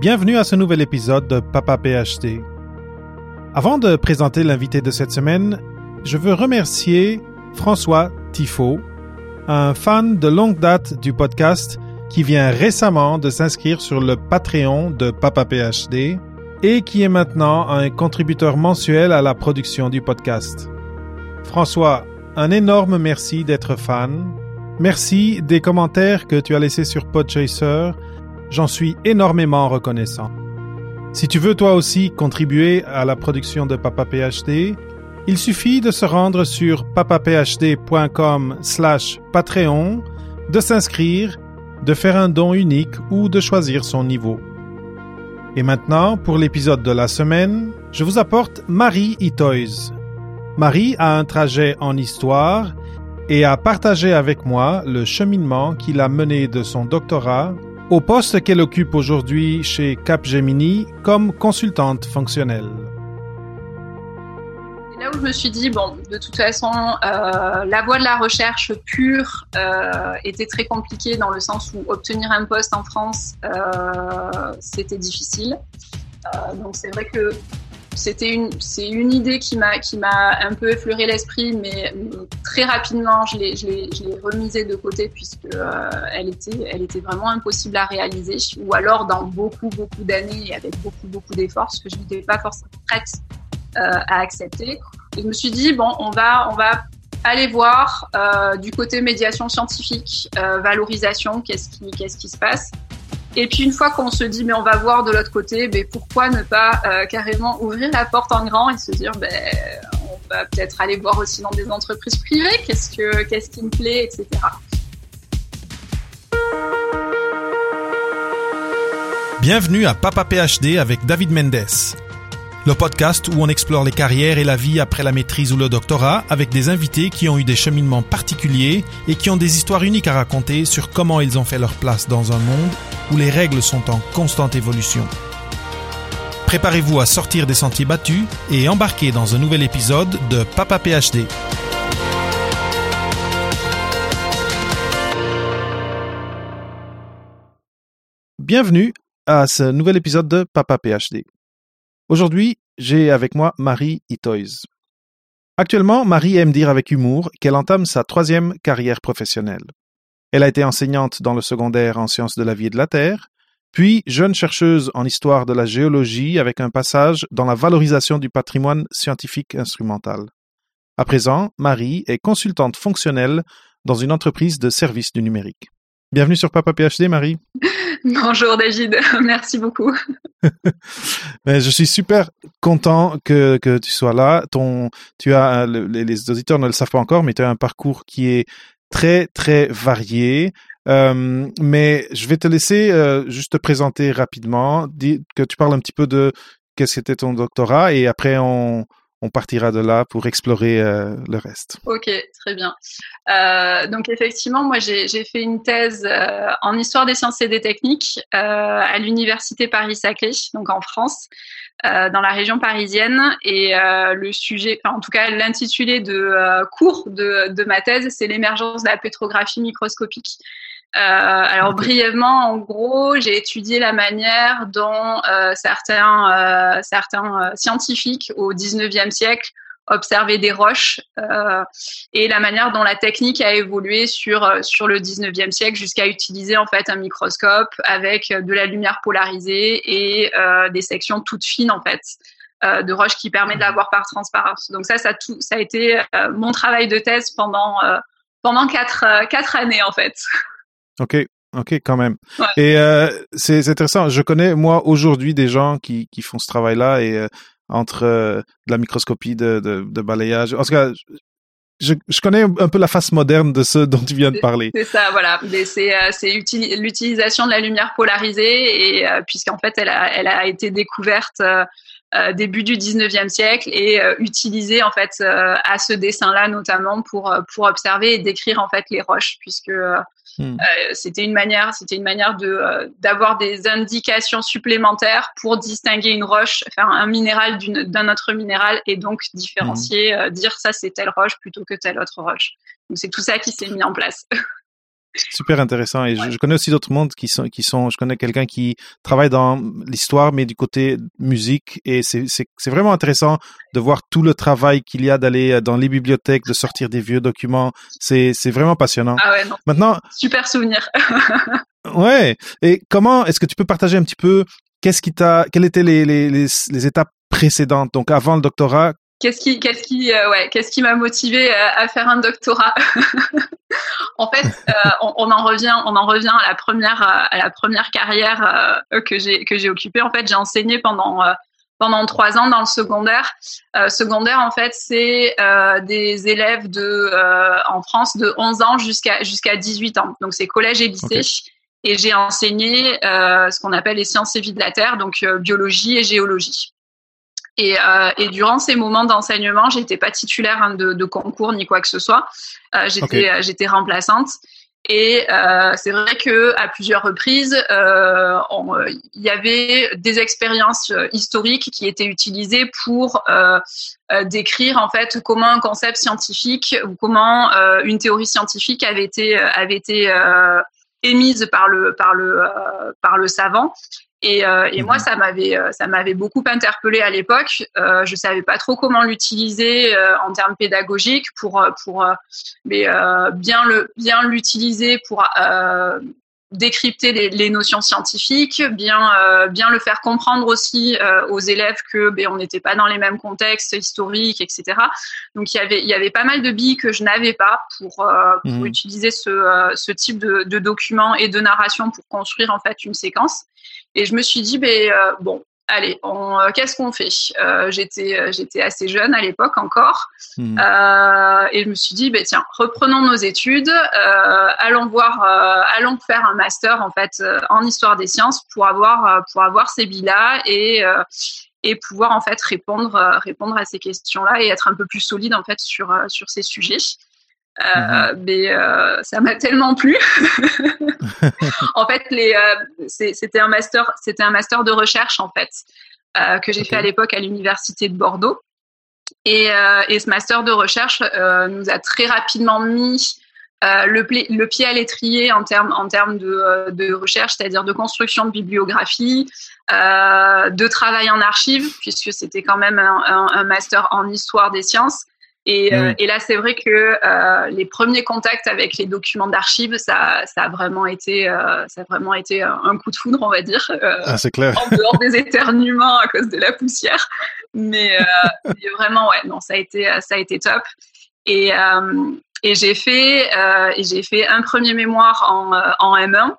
Bienvenue à ce nouvel épisode de Papa PhD. Avant de présenter l'invité de cette semaine, je veux remercier François Tifo, un fan de longue date du podcast qui vient récemment de s'inscrire sur le Patreon de Papa PhD et qui est maintenant un contributeur mensuel à la production du podcast. François, un énorme merci d'être fan. Merci des commentaires que tu as laissés sur Podchaser J'en suis énormément reconnaissant. Si tu veux toi aussi contribuer à la production de Papa PhD, il suffit de se rendre sur papaphd.com slash Patreon, de s'inscrire, de faire un don unique ou de choisir son niveau. Et maintenant, pour l'épisode de la semaine, je vous apporte Marie Itoys. Marie a un trajet en histoire et a partagé avec moi le cheminement qu'il a mené de son doctorat au poste qu'elle occupe aujourd'hui chez Capgemini comme consultante fonctionnelle. là où je me suis dit, bon, de toute façon, euh, la voie de la recherche pure euh, était très compliquée dans le sens où obtenir un poste en France, euh, c'était difficile. donc c'est vrai que c'était une, c'est une idée qui m'a, qui m'a un peu effleuré l'esprit, mais très rapidement, je l'ai, je l'ai, je l'ai remisée de côté puisque euh, elle était, elle était vraiment impossible à réaliser, ou alors dans beaucoup, beaucoup d'années et avec beaucoup, beaucoup d'efforts, ce que je n'étais pas forcément prête euh, à accepter. Je me suis dit bon, on va, on va aller voir euh, du côté médiation scientifique, euh, valorisation, qu'est-ce qui, qu'est-ce qui se passe. Et puis une fois qu'on se dit mais on va voir de l'autre côté, mais pourquoi ne pas euh, carrément ouvrir la porte en grand et se dire ben on va peut-être aller voir aussi dans des entreprises privées, qu'est-ce que qu'est-ce qui me plaît, etc. Bienvenue à Papa PhD avec David Mendes le podcast où on explore les carrières et la vie après la maîtrise ou le doctorat avec des invités qui ont eu des cheminements particuliers et qui ont des histoires uniques à raconter sur comment ils ont fait leur place dans un monde où les règles sont en constante évolution. Préparez-vous à sortir des sentiers battus et embarquer dans un nouvel épisode de Papa PhD. Bienvenue à ce nouvel épisode de Papa PhD. Aujourd'hui, j'ai avec moi Marie Itoys. Actuellement, Marie aime dire avec humour qu'elle entame sa troisième carrière professionnelle. Elle a été enseignante dans le secondaire en sciences de la vie et de la Terre, puis jeune chercheuse en histoire de la géologie avec un passage dans la valorisation du patrimoine scientifique instrumental. À présent, Marie est consultante fonctionnelle dans une entreprise de services du numérique. Bienvenue sur Papa PhD, Marie. Bonjour David, merci beaucoup. Ben, je suis super content que, que tu sois là. Ton, tu as les, les, auditeurs ne le savent pas encore, mais tu as un parcours qui est très très varié. Euh, mais je vais te laisser euh, juste te présenter rapidement, que tu parles un petit peu de qu'est-ce que c'était ton doctorat et après on, partira de là pour explorer euh, le reste. Ok, très bien. Donc effectivement, moi j'ai fait une thèse en histoire des sciences et des techniques à l'université Paris-Saclay, donc en France, euh, dans la région parisienne. Et le sujet, enfin, en tout cas l'intitulé de cours de, de ma thèse, c'est l'émergence de la pétrographie microscopique. Euh, alors brièvement, en gros, j'ai étudié la manière dont euh, certains, euh, certains scientifiques au 19e siècle observaient des roches et la manière dont la technique a évolué sur, sur le 19e siècle jusqu'à utiliser en fait un microscope avec de la lumière polarisée et des sections toutes fines en fait. de roches qui permet de la voir par transparence. Donc ça, ça, tout, ça a été mon travail de thèse pendant, pendant quatre, quatre années en fait. OK. OK, quand même. Et euh, c'est intéressant. Je connais, moi, aujourd'hui, des gens qui, qui font ce travail-là et euh, entre euh, de la microscopie de, de, balayage. En tout cas, je, je, connais un peu la face moderne de ce dont tu viens de parler. C'est ça, voilà. C'est euh, l'utilisation de la lumière polarisée et puisqu'en fait, elle a, elle a été découverte euh, début du 19e siècle et euh, utilisé en fait euh, à ce dessin-là notamment pour pour observer et décrire en fait les roches puisque hmm. c'était une manière c'était une manière de d'avoir des indications supplémentaires pour distinguer une roche faire un minéral d'un autre minéral et donc différencier hmm. dire ça c'est telle roche plutôt que telle autre roche donc c'est tout ça qui s'est mis en place Super intéressant. Et je, connais aussi d'autres mondes qui sont, qui sont, je connais quelqu'un qui travaille dans l'histoire, mais du côté musique. Et c'est, vraiment intéressant de voir tout le travail qu'il y a d'aller dans les bibliothèques, de sortir des vieux documents. C'est, vraiment passionnant. Ah ouais, non. Maintenant. Super souvenir. ouais. Et comment, est-ce que tu peux partager un petit peu qu'est-ce qui t'a, quelles étaient les, les, les, les étapes précédentes? Donc, avant le doctorat, Qu'est-ce qui, qu'est-ce qui, euh, ouais, qu'est-ce qui m'a motivé à, faire un doctorat? En fait, euh, on, en revient, on en revient à la première, à la première carrière euh, que j'ai que j'ai occupée. En fait, j'ai enseigné pendant pendant trois ans dans le secondaire. secondaire, en fait, c'est des élèves de en France de 11 ans jusqu'à jusqu'à 18 ans. Donc c'est collège et lycée. Et j'ai enseigné ce qu'on appelle les sciences et vie de la terre, donc biologie et géologie. Et, euh, et, durant ces moments d'enseignement, j'étais pas titulaire hein, de, de, concours ni quoi que ce soit. Euh, j'étais euh, j'étais remplaçante. Et euh, c'est vrai que à plusieurs reprises, il y avait des expériences historiques qui étaient utilisées pour décrire en fait comment un concept scientifique ou comment une théorie scientifique avait été avait été émise par le par le par le savant et, euh, et moi, mhm. ça m'avait, euh, ça m'avait beaucoup interpellé à l'époque. Euh, je savais pas trop comment l'utiliser euh, en termes pédagogiques pour, pour, mais bien le, bien l'utiliser pour décrypter les, les, notions scientifiques, bien, bien le faire comprendre aussi aux élèves que ben, on n'était pas dans les mêmes contextes historiques, etc. Donc il y avait, il y avait pas mal de billes que je n'avais pas pour, pour mhm. utiliser ce, ce type de, de documents et de narration pour construire en fait une séquence. Et je me suis dit, ben, euh, bon, allez, euh, qu'est-ce qu'on fait? Euh, J'étais j'étais assez jeune à l'époque encore, hmm. et je me suis dit, ben, tiens, reprenons nos études, allons voir, allons faire un master en fait en histoire des sciences pour avoir pour avoir ces billes-là et et pouvoir en fait répondre répondre à ces questions-là et être un peu plus solide en fait sur sur ces sujets. Euh, mhm. mais euh, ça m'a tellement plu. en fait, les, euh, c'était un master, c'était un master de recherche en fait que j'ai fait à l'époque à l'université de Bordeaux. Et, et, ce master de recherche nous a très rapidement mis le, le, pied à l'étrier en termes en termes de, de recherche, c'est-à-dire de construction de bibliographie, de travail en archives, puisque c'était quand même un, un, master en histoire des sciences. Et, euh, et là, c'est vrai que euh, les premiers contacts avec les documents d'archives, ça, ça a vraiment été, euh, ça a vraiment été un coup de foudre, on va dire. ah, c'est clair. En dehors des éternuements à cause de la poussière, mais, vraiment, ouais, non, ça a été, ça a été top. Et, et j'ai fait, j'ai fait un premier mémoire en, en M1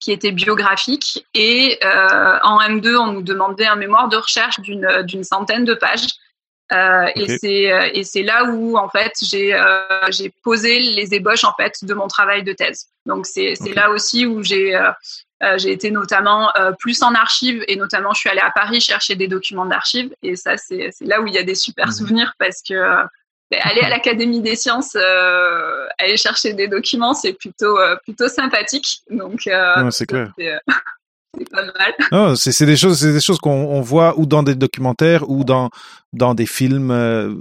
qui était biographique et en M2 on nous demandait un mémoire de recherche d'une centaine de pages euh, Et c'est euh, et c'est là où en fait j'ai euh, j'ai posé les ébauches en fait de mon travail de thèse. Donc c'est c'est là aussi où j'ai euh, j'ai été notamment plus en archives et notamment je suis allée à Paris chercher des documents d'archives et ça c'est c'est là où il y a des super mhm. souvenirs parce que ben, aller à l'Académie des sciences, aller chercher des documents, c'est plutôt plutôt sympathique. Donc c'est clair c'est pas mal. c'est des choses, c'est des choses qu'on voit ou dans des documentaires ou dans dans des films. Euh,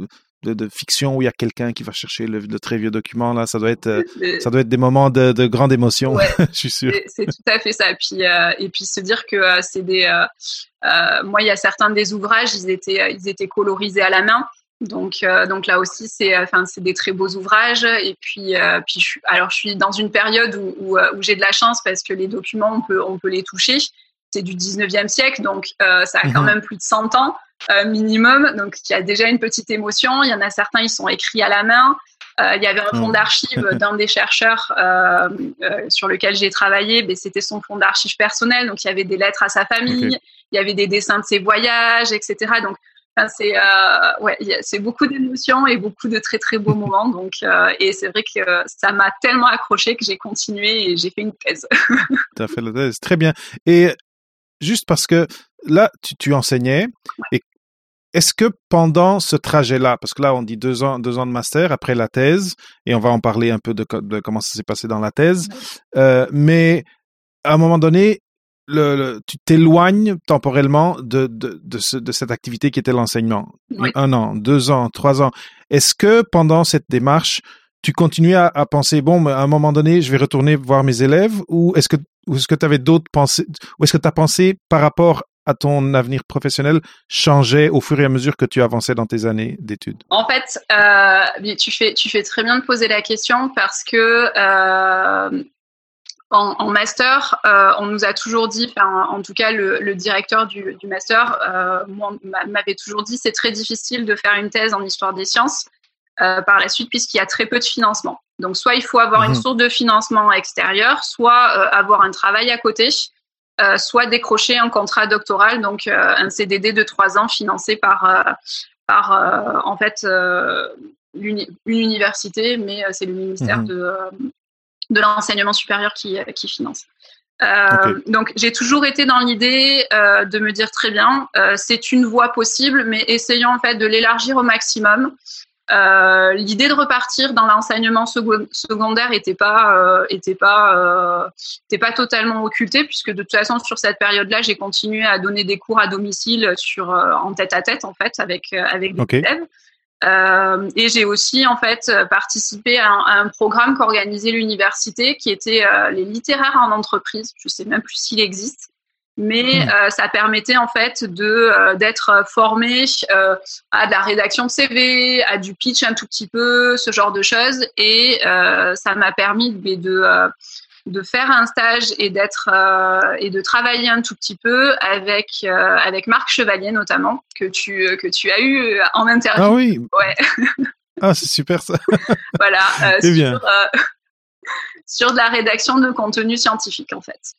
de, de, fiction où il y a quelqu'un qui va chercher le, très vieux document là ça doit être euh, ça doit être des moments de, de grande émotion je suis sûr c'est tout à fait ça et puis euh, et puis se dire que c'est des moi il y a certains des ouvrages ils étaient ils étaient colorisés à la main donc, donc là aussi, c'est enfin, c'est des très beaux ouvrages. Et puis, puis je, alors, je suis dans une période où, où, où j'ai de la chance parce que les documents, on peut, on peut les toucher. C'est du 19e siècle, donc ça a quand mhm. même plus de 100 ans minimum. Donc, il y a déjà une petite émotion. Il y en a certains, ils sont écrits à la main. il y avait un fonds mhm. d'archives d'un des chercheurs sur lequel j'ai travaillé. Ben, C'était son fonds d'archives personnel. Donc, il y avait des lettres à sa famille. Il y avait des dessins de ses voyages, etc. Donc, c'est euh, ouais, c'est beaucoup d'émotions et beaucoup de très très beaux moments. Donc, euh, et c'est vrai que ça m'a tellement accroché que j'ai continué et j'ai fait une thèse. tu as fait la thèse, très bien. Et juste parce que là, tu, tu enseignais et est-ce que pendant ce trajet-là, parce que là on dit deux ans, deux ans de master après la thèse, et on va en parler un peu de, de comment ça s'est passé dans la thèse, euh, mais à un moment donné, le, tu t'éloignes temporellement de, de, de, ce, de, cette activité qui était l'enseignement. Un an, deux ans, trois ans. Est-ce que pendant cette démarche, tu continuais à, à penser bon, à un moment donné, je vais retourner voir mes élèves, ou est-ce que ou est-ce que tu avais d'autres pensées, ou est-ce que tu as pensé par rapport à ton avenir professionnel changeait au fur et à mesure que tu avançais dans tes années d'études? En fait, euh, tu, fais, tu fais très bien de poser la question parce que euh, en, en, master, euh, on nous a toujours dit, en, tout cas le, le directeur du, du master m'avait toujours dit c'est très difficile de faire une thèse en histoire des sciences par la suite puisqu'il y a très peu de financement. Donc soit il faut avoir mmh. une source de financement extérieur, soit avoir un travail à côté. Euh, soit décrocher un contrat doctoral, donc euh, un CDD de trois ans financé par, euh, par en fait une université, mais c'est le ministère mmh. de, de l'enseignement supérieur qui, qui finance. Okay. Donc j'ai toujours été dans l'idée de me dire très bien, c'est une voie possible, mais essayons en fait de l'élargir au maximum euh, l'idée de repartir dans l'enseignement secondaire était pas euh, était pas euh, était pas totalement occultée puisque de toute façon sur cette période-là j'ai continué à donner des cours à domicile sur en tête à tête en fait avec avec des okay. élèves. Euh, et j'ai aussi en fait participé à un, à un programme qu'organisait l'université qui était les littéraires en entreprise. Je sais même plus s'il existe mais hmm. euh, ça permettait en fait de euh, d'être formé euh, à de la rédaction de CV, à du pitch un tout petit peu, ce genre de choses, et ça m'a permis de de, de faire un stage et d'être et de travailler un tout petit peu avec avec Marc Chevalier notamment que tu que tu as eu en interview. Ah oui. Ouais. ah c'est super ça. voilà. Eh sur, bien. sur de la rédaction de contenu scientifique en fait.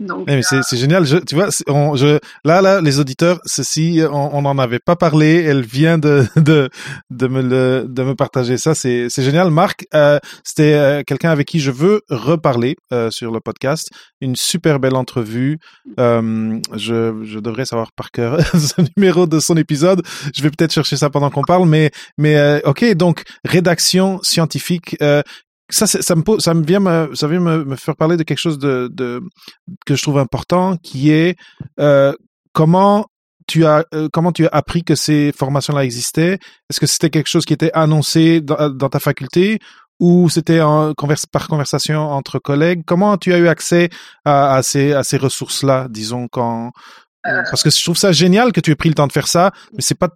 Eh, mais euh... c'est génial. Je, tu vois, on, je, là, là, les auditeurs, ceci, on n'en avait pas parlé. Elle vient de, de, de me le, de me partager ça. C'est, c'est génial. Marc, euh, c'était euh, quelqu'un avec qui je veux reparler euh, sur le podcast. Une super belle entrevue. Euh, je, je devrais savoir par cœur ce numéro de son épisode. Je vais peut-être chercher ça pendant qu'on parle, mais, mais euh, ok. Donc, rédaction scientifique ça, ça me ça me vient me, ça vient me, me, faire parler de quelque chose de, de que je trouve important, qui est euh, comment tu as euh, comment tu as appris que ces formations-là existaient? Est-ce que c'était quelque chose qui était annoncé dans, dans ta faculté ou c'était converse, par conversation entre collègues? Comment tu as eu accès à, à ces à ces ressources-là, disons quand euh... parce que je trouve ça génial que tu aies pris le temps de faire ça, mais c'est pas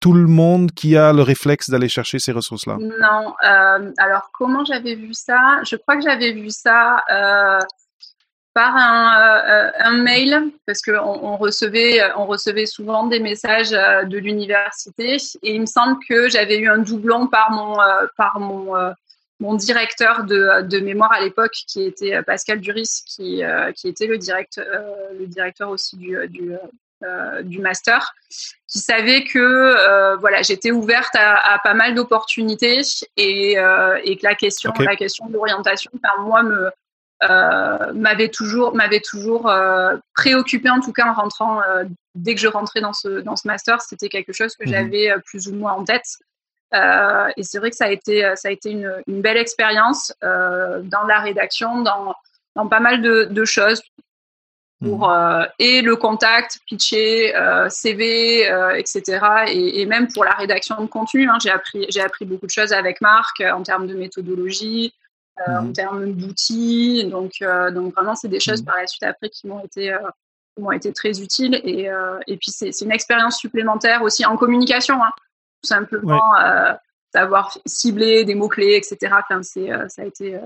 tout le monde qui a le réflexe d'aller chercher ces ressources-là? Non. Euh, alors, comment j'avais vu ça? Je crois que j'avais vu ça euh, par un, euh, un, mail, parce qu'on on recevait, on recevait souvent des messages de l'université, et il me semble que j'avais eu un doublon par mon, par mon, mon directeur de, de mémoire à l'époque, qui était Pascal Duris, qui, qui était le, direct, le directeur aussi du, du euh, du master, qui savait que euh, voilà, j'étais ouverte à, à, pas mal d'opportunités et, euh, et, que la question, okay. la question de l'orientation, par moi, me m'avait toujours, m'avait toujours euh, préoccupé en tout cas en rentrant. dès que je rentrais dans ce dans ce master, c'était quelque chose que mmh. j'avais plus ou moins en tête. et c'est vrai que ça a été, ça a été une, une belle expérience dans la rédaction, dans, dans pas mal de, de choses, pour euh, et le contact, pitcher, euh, CV, euh, etc. Et, et, même pour la rédaction de contenu, hein, j'ai appris j'ai appris beaucoup de choses avec Marc euh, en termes de méthodologie, mmh. en termes d'outils. Donc donc vraiment c'est des choses mmh. par la suite après qui m'ont été qui m'ont été très utiles et et puis c'est c'est une expérience supplémentaire aussi en communication, hein, tout simplement ouais. savoir cibler des mots clés, etc. Enfin c'est ça a été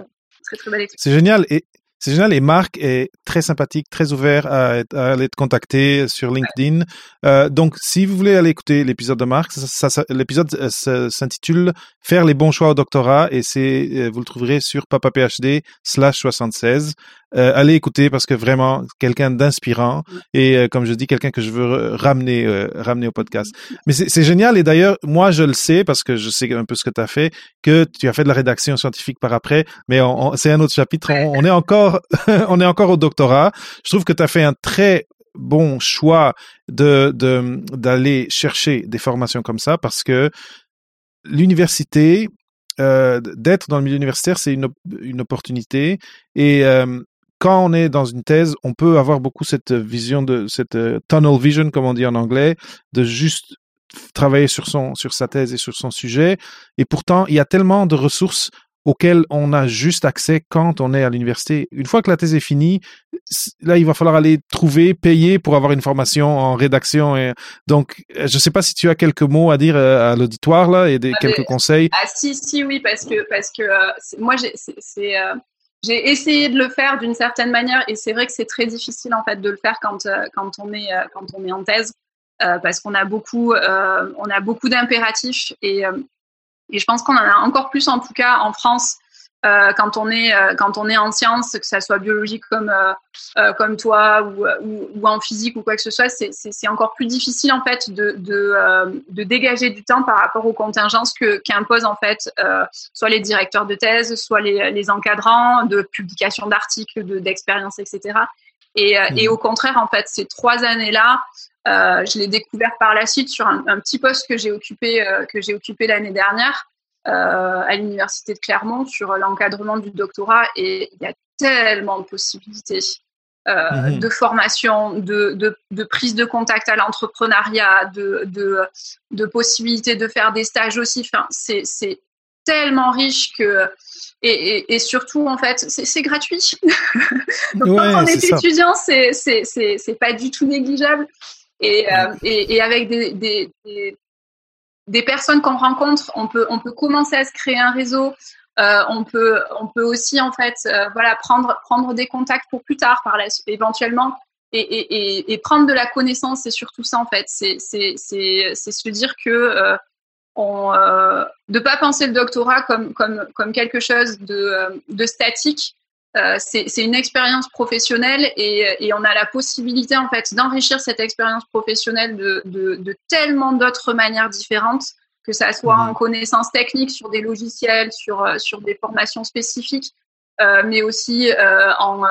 très très belle expérience. C'est génial et c'est génial et Marc est très sympathique, très ouvert à, à aller te contacter sur LinkedIn. Euh, donc, si vous voulez aller écouter l'épisode de Marc, ça, ça, l'épisode euh, s'intitule Faire les bons choix au doctorat et c'est euh, vous le trouverez sur papaphd slash 76. Euh, allez écouter parce que vraiment quelqu'un d'inspirant et euh, comme je dis quelqu'un que je veux ramener euh, ramener au podcast. Mais c'est génial et d'ailleurs moi je le sais parce que je sais un peu ce que tu as fait que tu as fait de la rédaction scientifique par après mais on, on, c'est un autre chapitre on, on est encore on est encore au doctorat. Je trouve que tu as fait un très bon choix de d'aller chercher des formations comme ça parce que l'université euh, d'être dans le milieu universitaire, c'est une, une opportunité. Et euh, quand on est dans une thèse, on peut avoir beaucoup cette vision de cette uh, tunnel vision, comme on dit en anglais, de juste travailler sur son sur sa thèse et sur son sujet. Et pourtant, il y a tellement de ressources auxquelles on a juste accès quand on est à l'université. Une fois que la thèse est finie, là, il va falloir aller trouver, payer pour avoir une formation en rédaction. Et donc, je ne sais pas si tu as quelques mots à dire euh, à l'auditoire là et des, ah, quelques conseils. Ah si, si, oui, parce que parce que euh, moi, c'est euh, j'ai essayé de le faire d'une certaine manière et c'est vrai que c'est très difficile en fait de le faire quand quand on est quand on est en thèse parce qu'on a beaucoup beaucoup d'impératifs et et je pense qu'on en a encore plus en tout cas en France euh, quand on est euh, quand on est en sciences, que ça soit biologique comme euh, comme toi ou, ou, en physique ou quoi que ce soit, c'est encore plus difficile en fait de de, de, dégager du temps par rapport aux contingences que qu'imposent en fait soit les directeurs de thèse, soit les, les encadrants de publication d'articles, d'expériences, etc. Et, mmh. et, au contraire, en fait, ces trois années-là, je l'ai découvert par la suite sur un, un petit poste que j'ai occupé que j'ai occupé l'année dernière. Euh, à l'université de Clermont sur l'encadrement du doctorat et il y a tellement de possibilités. Euh, mhm. de formation, de, de, de, prise de contact à l'entrepreneuriat, de, de, de possibilités de faire des stages aussi. Enfin, c'est tellement riche que et, et, surtout en fait c'est gratuit. Donc quand on est, étudiant, c'est c'est pas du tout négligeable. Et, euh, et, et, avec des, des, des personnes qu'on rencontre, on peut, on peut commencer à se créer un réseau. Euh, on peut, on peut aussi en fait, euh, voilà, prendre, prendre des contacts pour plus tard, par éventuellement, et, et, et, prendre de la connaissance. C'est surtout ça en fait. C'est, se dire que euh, on, euh, de pas penser le doctorat comme, comme, comme quelque chose de, de statique, euh, c'est une expérience professionnelle et, et, on a la possibilité en fait d'enrichir cette expérience professionnelle de, de, de tellement d'autres manières différentes, que ça soit en mhm. connaissances techniques sur des logiciels, sur, euh, sur des formations spécifiques, euh, mais aussi euh, en,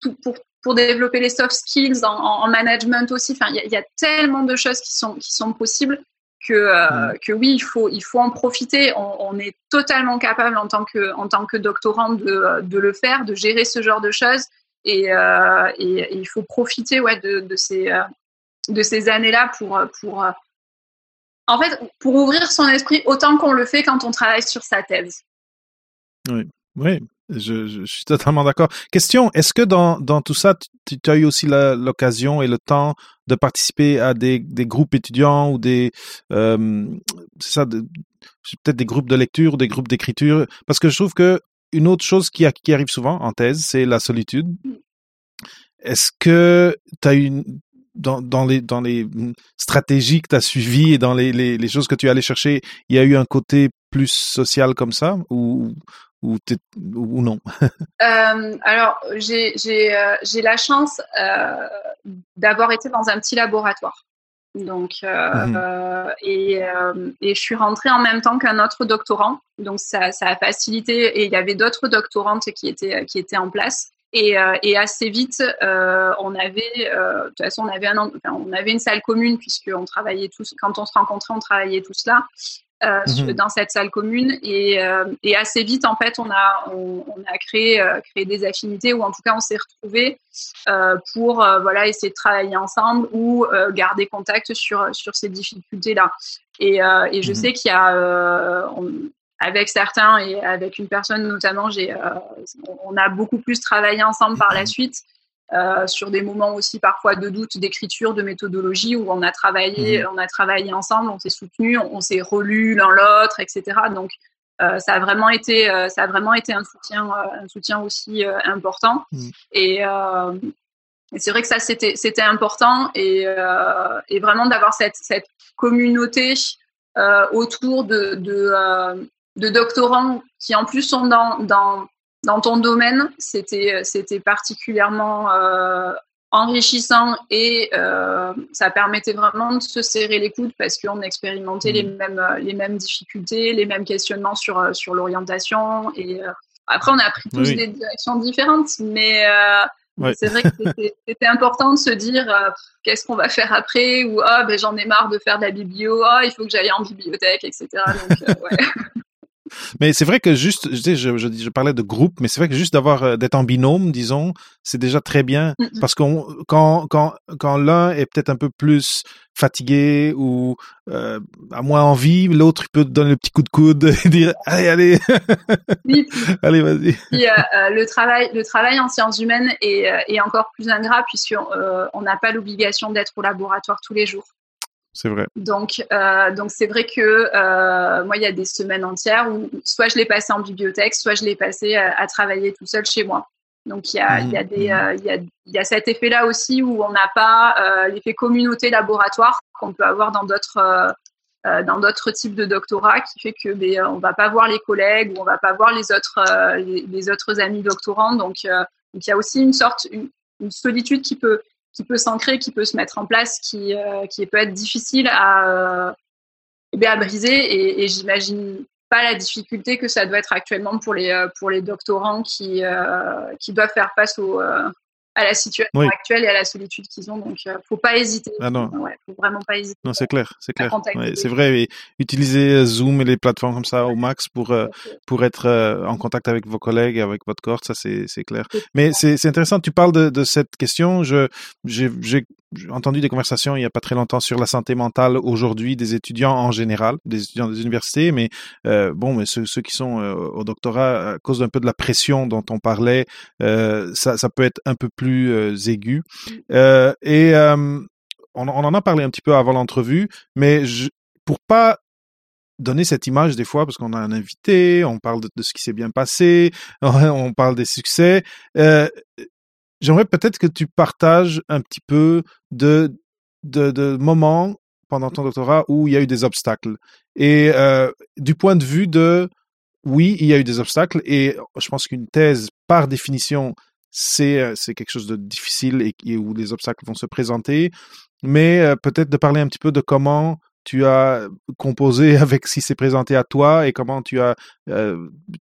tout, pour, pour développer les soft skills, en, en management aussi. Enfin, il y, y, a tellement de choses qui sont, qui sont possibles que, euh, mm. que oui, il faut, il faut en profiter. On, on, est totalement capable en tant que, en tant que doctorant de, de le faire, de gérer ce genre de choses. Et, euh, et, et il faut profiter ouais, de, de ces, euh, de ces années-là pour, pour, en fait, pour ouvrir son esprit autant qu'on le fait quand on travaille sur sa thèse. Oui, oui, je, je, suis totalement d'accord. Question, est-ce que dans, dans tout ça, tu, tu as eu aussi l'occasion et le temps de participer à des, des groupes étudiants ou des, euh, c'est ça, peut-être des groupes de lecture, des groupes d'écriture, parce que je trouve que une autre chose qui, a, qui arrive souvent en thèse, c'est la solitude. Est-ce que tu as une, dans, dans, les, dans les stratégies que tu as suivies et dans les, les, les, choses que tu es allé chercher, il y a eu un côté plus social comme ça ou, ou, ou non? Euh, Alors, j'ai euh, la chance euh, d'avoir été dans un petit laboratoire. Donc, euh, mmh. et, et, je suis rentrée en même temps qu'un autre doctorant. Donc, ça, ça, a facilité. Et il y avait d'autres doctorantes qui étaient, qui étaient en place. Et, et assez vite, on avait, de toute façon, on avait, un, enfin, on avait une salle commune puisqu'on travaillait tous, quand on se rencontrait, on travaillait tous là. Euh, mhm. dans cette salle commune et, euh, et, assez vite en fait on a on, on a créé euh, créé des affinités ou en tout cas on s'est retrouvés pour voilà essayer de travailler ensemble ou garder contact sur sur ces difficultés là et, et je mhm. sais qu'il y a avec certains et avec une personne notamment j'ai on a beaucoup plus travaillé ensemble par la mhm. suite euh, sur des moments aussi parfois de doute d'écriture, de méthodologie où on a travaillé, mhm. on a travaillé ensemble, on s'est soutenu, on, s'est relu l'un l'autre, etc. Donc euh, ça a vraiment été, euh, ça a vraiment été un soutien, un soutien aussi important. Mhm. Et, c'est vrai que ça c'était, c'était important et, et vraiment d'avoir cette, cette communauté autour de, de, de doctorants qui en plus sont dans, dans dans ton domaine, c'était c'était particulièrement euh, enrichissant et euh, ça permettait vraiment de se serrer les coudes parce qu'on expérimentait les mmh. mêmes les mêmes difficultés, les mêmes questionnements sur sur l'orientation et euh, après on a pris tous des directions différentes, mais euh, c'est vrai que c'était important de se dire euh, qu'est-ce qu'on va faire après ou ah ben j'en ai marre de faire de la biblio, ah il faut que j'aille en bibliothèque, etc. Donc, ouais. Mais c'est vrai que juste, je, je, je, je, parlais de groupe, mais c'est vrai que juste d'avoir euh, d'être en binôme, disons, c'est déjà très bien mm -hmm. parce qu'on quand quand quand l'un est peut-être un peu plus fatigué ou euh, à moins envie, l'autre peut te donner le petit coup de coude et dire allez allez oui. allez vas-y. Euh, euh, le travail le travail en sciences humaines est, est encore plus ingrat puisqu'on on n'a pas l'obligation d'être au laboratoire tous les jours. C'est vrai. Donc, euh, donc c'est vrai que euh, moi, il y a des semaines entières où soit je l'ai passé en bibliothèque, soit je l'ai passé à, à, travailler tout seul chez moi. Donc, il y a, mmh. il y a, des, euh, il y a, il y a cet effet-là aussi où on n'a pas euh, l'effet communauté laboratoire qu'on peut avoir dans d'autres euh, dans d'autres types de doctorats qui fait que ben, on va pas voir les collègues ou on va pas voir les autres les, les, autres amis doctorants. Donc, donc il y a aussi une sorte une, une solitude qui peut qui peut s'ancrer, qui peut se mettre en place, qui, euh, qui peut être difficile à, euh, eh à briser. Et, j'imagine pas la difficulté que ça doit être actuellement pour les, euh, pour les doctorants qui, qui doivent faire face au, euh, à la situation oui. actuelle et à la solitude qu'ils ont. Donc, euh, faut pas hésiter. Ah non. Ouais, faut vraiment pas hésiter. Non, c'est clair, c'est clair. Ouais, c'est vrai. Et utiliser Zoom et les plateformes comme ça au max pour euh, pour être euh, en contact avec vos collègues, avec votre cohorte, ça c'est clair. Mais c'est c'est intéressant. Tu parles de de cette question. Je j'ai j'ai entendu des conversations il y a pas très longtemps sur la santé mentale aujourd'hui des étudiants en général, des étudiants des universités, mais euh, bon, mais ceux, ceux qui sont euh, au doctorat à cause d'un peu de la pression dont on parlait, euh, ça, ça peut être un peu plus euh, aigu. et on, on, en a parlé un petit peu avant l'entrevue, mais je, pour pas donner cette image des fois parce qu'on a un invité, on parle de, de ce qui s'est bien passé, on parle des succès. Euh, j'aimerais peut-être que tu partages un petit peu de, de, moments pendant ton doctorat où il y a eu des obstacles. Et euh, du point de vue de, oui, il y a eu des obstacles et je pense qu'une thèse, par définition, c'est euh, quelque chose de difficile et, où les obstacles vont se présenter. Mais euh, peut-être de parler un petit peu de comment tu as composé avec ce qui s'est présenté à toi et comment tu as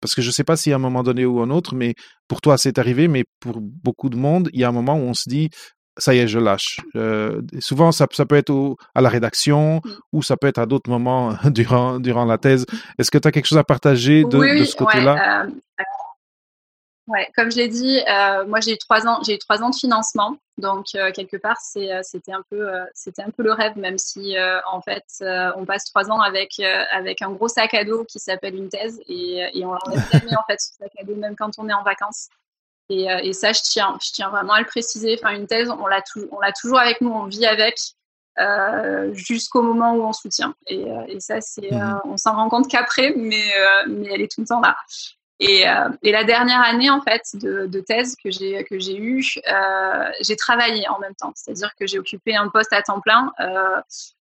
parce que je sais pas si à un moment donné ou un autre mais pour toi c'est arrivé mais pour beaucoup de monde il y a un moment où on se dit ça y est je lâche. Euh, souvent ça, ça peut être au, à la rédaction mmh. ou ça peut être à d'autres moments durant durant la thèse. Est-ce que tu as quelque chose à partager de, oui, de ce côté-là? ouais, euh, Ouais, comme je l'ai dit, euh, moi j'ai eu trois ans, j'ai eu trois ans de financement, donc euh, quelque part c'était un peu, c'était un peu le rêve, même si en fait on passe trois ans avec avec un gros sac à dos qui s'appelle une thèse et, et on l'enlève jamais en fait ce sac à dos même quand on est en vacances. Et, et, ça je tiens, je tiens vraiment à le préciser. Enfin une thèse, on l'a on l'a toujours avec nous, on vit avec. jusqu'au moment où on soutient et, et ça c'est mmh. on s'en rend compte qu'après mais mais elle est tout le temps là et, euh, et, la dernière année en fait de, de thèse que j'ai que j'ai eu, euh, j'ai travaillé en même temps, c'est-à-dire que j'ai occupé un poste à temps plein euh,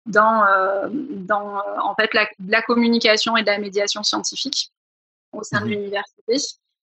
dans euh, dans euh, en fait la, la, communication et de la médiation scientifique au sein mmh. de l'université.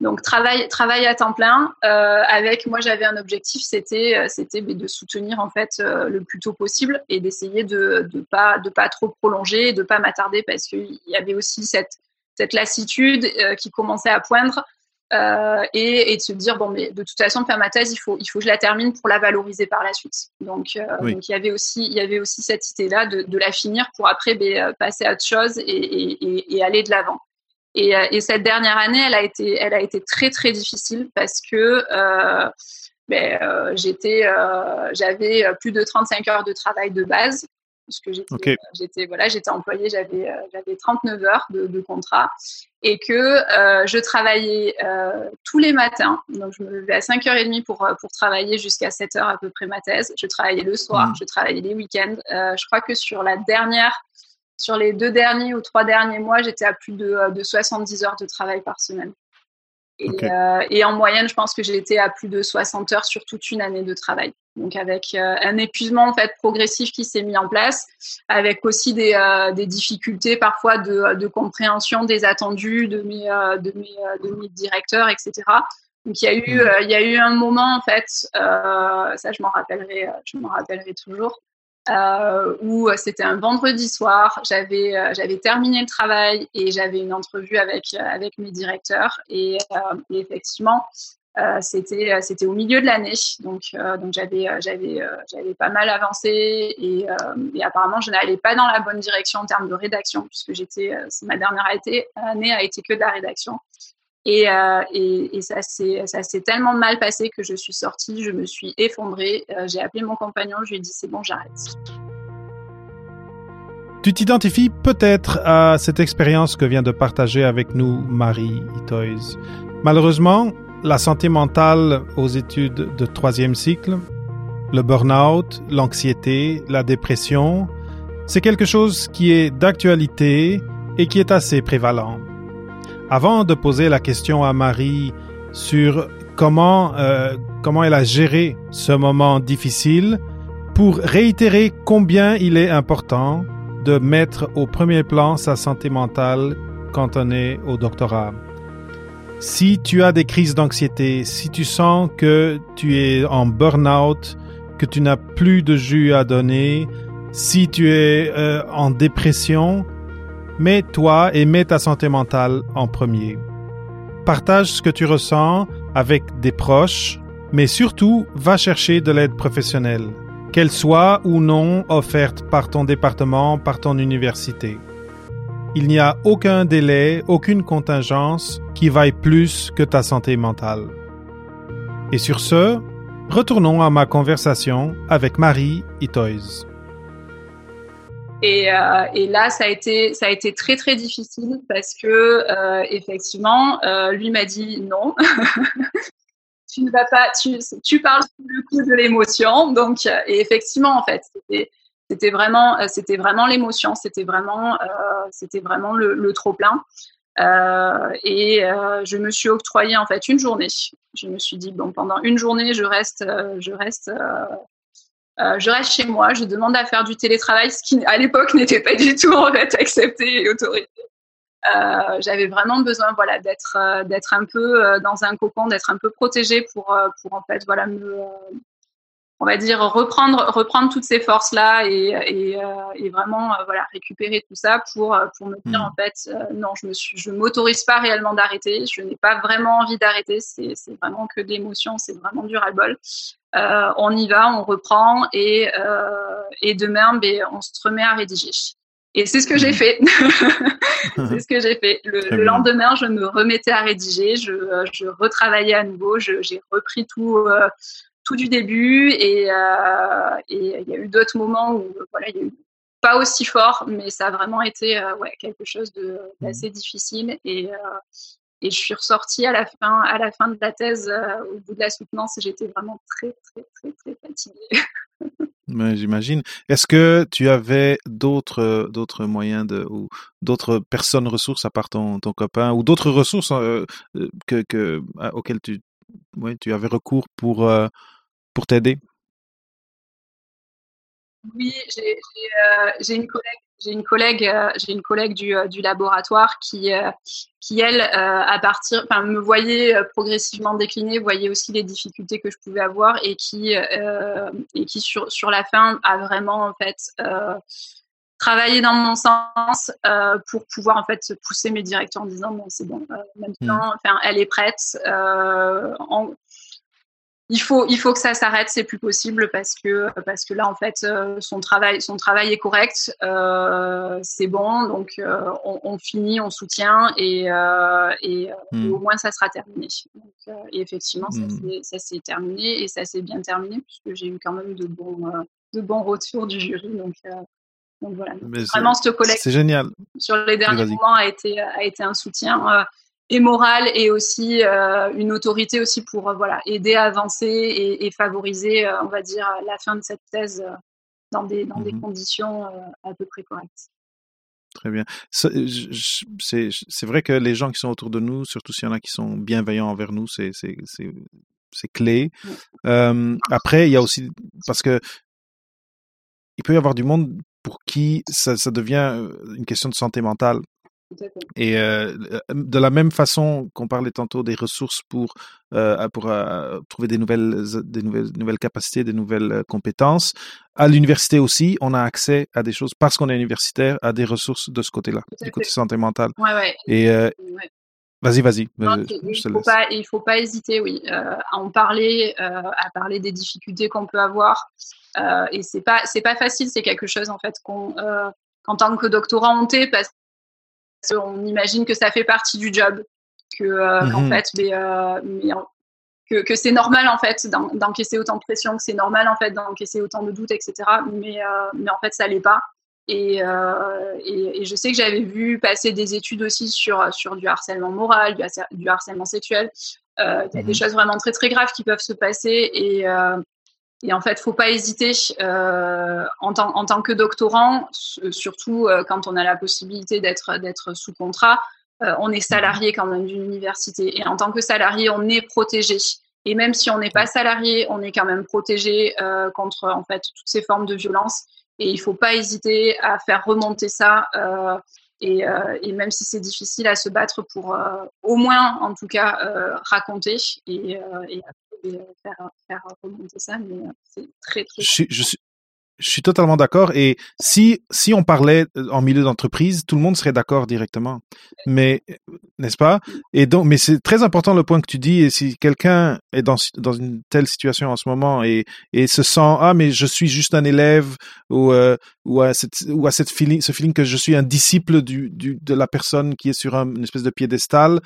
Donc travail travail à temps plein euh, avec moi j'avais un objectif c'était c'était de soutenir en fait le plus tôt possible et d'essayer de de pas de pas trop prolonger de pas m'attarder parce qu'il y avait aussi cette cette lassitude euh, qui commençait à poindre euh, et, et, de se dire bon mais de toute façon faire ma thèse il faut il faut que je la termine pour la valoriser par la suite donc, euh, oui. donc il y avait aussi il y avait aussi cette idée là de, de la finir pour après ben, passer à autre chose et, et, et aller de l'avant et, et, cette dernière année elle a été elle a été très très difficile parce que euh, ben, euh, j'étais euh, j'avais plus de 35 heures de travail de base puisque j'étais okay. j'étais voilà j'étais employée j'avais euh, j'avais 39 heures de, de, contrat et que euh, je travaillais euh, tous les matins donc je me levais à 5h30 pour euh, pour travailler jusqu'à 7h à peu près ma thèse je travaillais le soir mmh. je travaillais les week-ends euh, je crois que sur la dernière sur les deux derniers ou trois derniers mois j'étais à plus de, de 70 heures de travail par semaine et, okay. euh, et, en moyenne, je pense que j'ai été à plus de 60 heures sur toute une année de travail. Donc avec euh, un épuisement en fait progressif qui s'est mis en place, avec aussi des, euh, des difficultés parfois de, de, compréhension des attendus de mes, euh, de mes, euh, de mes directeurs, etc. Donc il y a eu, mmh. il y a eu un moment en fait, ça je m'en rappellerai, je m'en rappellerai toujours, euh, où c'était un vendredi soir, j'avais euh, j'avais terminé le travail et j'avais une entrevue avec avec mes directeurs. Et, euh, et effectivement c'était c'était au milieu de l'année, donc donc j'avais j'avais j'avais pas mal avancé et, et apparemment je n'allais pas dans la bonne direction en termes de rédaction puisque j'étais ma dernière année a été que de la rédaction et, et ça s'est tellement mal passé que je suis sortie, je me suis effondrée, j'ai appelé mon compagnon, je lui ai dit c'est bon j'arrête. Tu t'identifies peut-être à cette expérience que vient de partager avec nous Marie Itoys. Malheureusement, la santé mentale aux études de troisième cycle, le burn-out, l'anxiété, la dépression, c'est quelque chose qui est d'actualité et qui est assez prévalent. Avant de poser la question à Marie sur comment, euh, comment elle a géré ce moment difficile, pour réitérer combien il est important de mettre au premier plan sa santé mentale quand on est au doctorat. Si tu as des crises d'anxiété, si tu sens que tu es en burn-out, que tu n'as plus de jus à donner, si tu es euh, en dépression, mets toi et mets ta santé mentale en premier. Partage ce que tu ressens avec des proches, mais surtout va chercher de l'aide professionnelle qu'elle soit ou non offerte par ton département, par ton université. Il n'y a aucun délai, aucune contingence qui vaille plus que ta santé mentale. Et sur ce, retournons à ma conversation avec Marie Itoys. Et, euh, et, là, ça a été très très difficile parce que euh, effectivement, euh, lui m'a dit non. tu ne vas pas, tu, parles sous le coup de l'émotion. Donc, et effectivement, en fait, c'était, vraiment, l'émotion, c'était vraiment, le, trop plein. Et je me suis octroyé en fait une journée. Je me suis dit bon, pendant une journée, je reste. Je reste chez moi, je demande à faire du télétravail, ce qui à l'époque n'était pas du tout en fait accepté et autorisé. Euh, j'avais vraiment besoin voilà d'être euh, d'être un peu euh, dans un cocon d'être un peu protégée pour pour en fait voilà me on va dire reprendre reprendre toutes ces forces là et, et, et vraiment voilà récupérer tout ça pour pour me dire mmh. en fait non je me suis je m'autorise pas réellement d'arrêter je n'ai pas vraiment envie d'arrêter c'est c'est vraiment que de l'émotion c'est vraiment du ras-le-bol on y va on reprend et et demain ben, on se remet à rédiger et c'est ce que j'ai mhm. fait. c'est ce que j'ai fait. Le, lendemain, je me remettais à rédiger, je, je retravaillais à nouveau, j'ai repris tout, euh, tout du début. Et, euh, et il y a eu d'autres moments où voilà, il y a eu pas aussi fort, mais ça a vraiment été euh, ouais, quelque chose mhm. d'assez difficile. Et, et je suis ressortie à la fin, à la fin de la thèse, au bout de la soutenance, j'étais vraiment très, très, très, très fatiguée. J'imagine. Est-ce que tu avais d'autres d'autres moyens de ou d'autres personnes ressources à part ton, ton copain ou d'autres ressources euh, euh, que, que auxquelles tu ouais, tu avais recours pour euh, pour t'aider? Oui, j'ai une collègue j'ai une collègue, euh, j'ai une collègue du, euh, du laboratoire qui, euh, qui elle, à partir, enfin, me voyait progressivement décliner, voyait aussi les difficultés que je pouvais avoir et qui, et qui sur, sur la fin a vraiment en fait travaillé dans mon sens pour pouvoir en fait pousser mes directeurs en disant bon c'est bon maintenant, mmh. enfin, elle est prête. En, il faut, il faut que ça s'arrête, c'est plus possible parce que, parce que là, en fait, euh, son travail, son travail est correct, euh, c'est bon, donc euh, on, on, finit, on soutient et, euh, et, hmm. au moins ça sera terminé. Donc, et effectivement, hmm. ça s'est terminé et ça s'est bien terminé puisque j'ai eu quand même de bons, de bons retours du jury. Donc, donc voilà. Vraiment, ce génial. sur les derniers moments a été, a été un soutien et morale et aussi euh, une autorité aussi pour euh, voilà aider à avancer et, et favoriser euh, on va dire la fin de cette thèse dans des dans des mmh conditions à peu près correctes. Très bien. C'est vrai que les gens qui sont autour de nous, surtout s'il y en a qui sont bienveillants envers nous, c'est clé. Après, il y a aussi parce que il peut y avoir du monde pour qui ça, ça devient une question de santé mentale et euh, de la même façon qu'on parlait tantôt des ressources pour, euh, pour euh, trouver des nouvelles, des nouvelles, nouvelles capacités, des nouvelles compétences, à l'université aussi, on a accès à des choses, parce qu'on est universitaire, à des ressources de ce côté-là, du côté santé mentale. Ouais, ouais. Et, Vas-y, vas-y. il il faut pas hésiter, oui, à en parler, à parler des difficultés qu'on peut avoir. et c'est pas, c'est pas facile. C'est quelque chose en fait qu'on, qu'en tant que doctorant honté, parce qu'on imagine que ça fait partie du job, que en mhm. fait, mais, mais que, que c'est normal en fait d'encaisser autant de pression, que c'est normal en fait d'encaisser autant de doutes, etc. Mais, euh, mais en fait, ça l'est pas. Et, euh, et, et, je sais que j'avais vu passer des études aussi sur, sur du harcèlement moral, du, harcèlement sexuel. Euh, il y a des mhm. choses vraiment très très graves qui peuvent se passer et, euh, et en fait, faut pas hésiter euh, en, tant, que doctorant, surtout euh, quand on a la possibilité d'être sous contrat, euh, on est salarié quand même d'une université. Et en tant que salarié, on est protégé. Et même si on n'est pas salarié, on est quand même protégé contre en fait toutes ces formes de violence. Et il faut pas hésiter à faire remonter ça. Et, même si c'est difficile à se battre pour au moins, en tout cas, raconter et, faire, remonter ça. Mais c'est très, très. je suis, je suis totalement d'accord. Et si, si on parlait euh, en milieu d'entreprise, tout le monde serait d'accord directement. Mais, n'est-ce pas? Et donc, mais c'est très important le point que tu dis. Et si quelqu'un est dans, dans une telle situation en ce moment et, et se sent, ah, mais je suis juste un élève ou, euh, ou à cette, ou à cette feeling, ce feeling que je suis un disciple du, du, de la personne qui est sur un, une espèce de piédestal.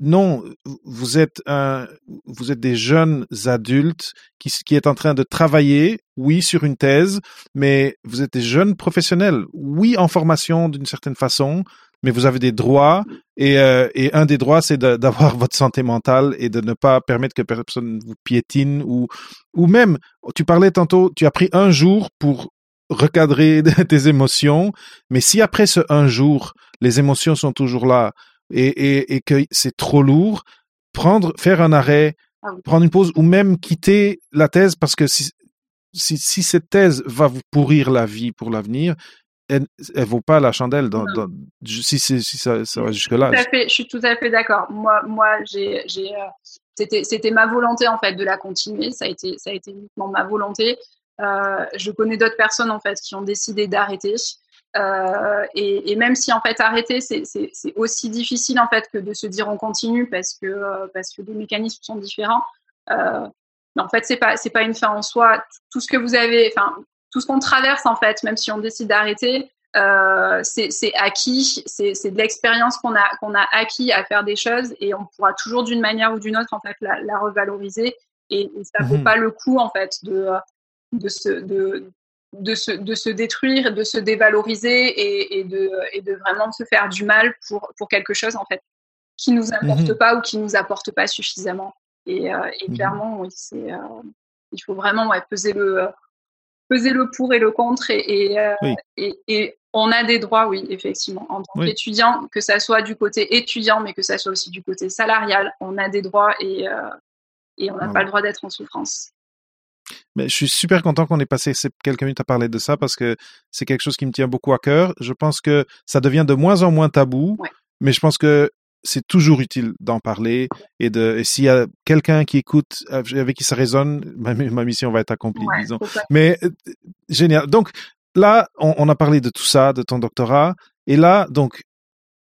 Non, vous êtes un, vous êtes des jeunes adultes qui, qui est en train de travailler oui, sur une thèse, mais vous êtes des jeunes professionnels, oui, en formation d'une certaine façon, mais vous avez des droits et, euh, et un des droits, c'est d'avoir votre santé mentale et de ne pas permettre que personne vous piétine ou, ou même, tu parlais tantôt, tu as pris un jour pour recadrer tes émotions, mais si après ce un jour, les émotions sont toujours là et, et, et que c'est trop lourd, prendre, faire un arrêt, ah prendre une pause ou même quitter la thèse parce que si, si, si, cette thèse va vous pourrir la vie pour l'avenir, elle ne vaut pas la chandelle dans, dans, si, si, si ça, ça va jusque-là. Je suis tout à fait d'accord. Moi, moi j'ai, j'ai, euh, c'était, c'était ma volonté en fait de la continuer. Ça a été, ça a été uniquement ma volonté. Euh, je connais d'autres personnes en fait qui ont décidé d'arrêter. Euh, et, et, même si en fait arrêter c'est, aussi difficile en fait que de se dire on continue parce que parce que les mécanismes sont différents. Euh, mais en fait, c'est pas c'est pas une fin en soi. Tout ce que vous avez, enfin tout ce qu'on traverse en fait, même si on décide d'arrêter, euh, c'est acquis, c'est de l'expérience qu'on a qu'on a acquis à faire des choses et on pourra toujours d'une manière ou d'une autre en fait la, la revaloriser et, ça vaut mhm. pas le coup en fait de de se de de se, de se détruire, de se dévaloriser et, et, de, et de vraiment se faire du mal pour, pour quelque chose en fait qui nous apporte mhm. pas ou qui nous apporte pas suffisamment. Et, euh, et mmh clairement, oui, c'est, euh, il faut vraiment ouais, peser, le, peser le pour et le contre. Et, euh, et, et, on a des droits, oui, effectivement. En tant qu'étudiant, que ça soit du côté étudiant, mais que ça soit aussi du côté salarial, on a des droits et, et on n'a pas le droit d'être en souffrance. Mais je suis super content qu'on ait passé quelques minutes à parler de ça parce que c'est quelque chose qui me tient beaucoup à cœur. Je pense que ça devient de moins en moins tabou, mais je pense que c'est toujours utile d'en parler et de s'il y a quelqu'un qui écoute avec qui ça résonne, ma, mission va être accomplie, disons. Mais euh, génial. Donc là, on, a parlé de tout ça, de ton doctorat, et là, donc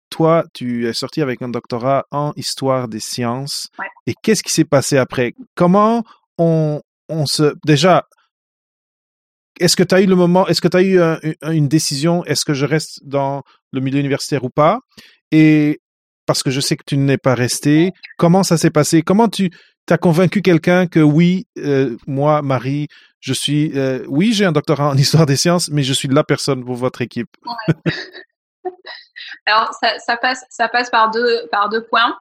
toi, tu es sorti avec un doctorat en histoire des sciences. Et qu'est-ce qui s'est passé après? Comment on, on se déjà est-ce que tu as eu le moment, est-ce que tu as eu une décision, est-ce que je reste dans le milieu universitaire ou pas? Et parce que je sais que tu n'es pas resté. Comment ça s'est passé? Comment tu as convaincu quelqu'un que oui, euh, moi, Marie, je suis, euh, oui, j'ai un doctorat en histoire des sciences, mais je suis la personne pour votre équipe. Alors ça, passe, ça passe par deux, par deux points.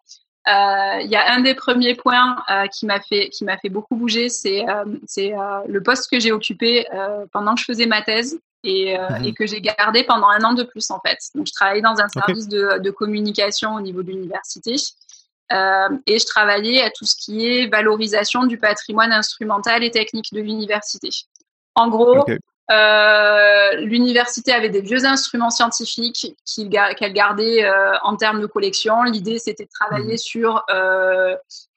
Euh, il y a un des premiers points qui m'a fait, qui m'a fait beaucoup bouger, c'est, c'est le poste que j'ai occupé pendant que je faisais ma thèse et, euh, mhm. et, que j'ai gardé pendant un an de plus en fait. Donc je travaillais dans un service de, de, communication au niveau de l'université euh, et je travaillais à tout ce qui est valorisation du patrimoine instrumental et technique de l'université. En gros, euh, l'université avait des vieux instruments scientifiques qu'elle gardait en termes de collection. L'idée, c'était de travailler mmh. sur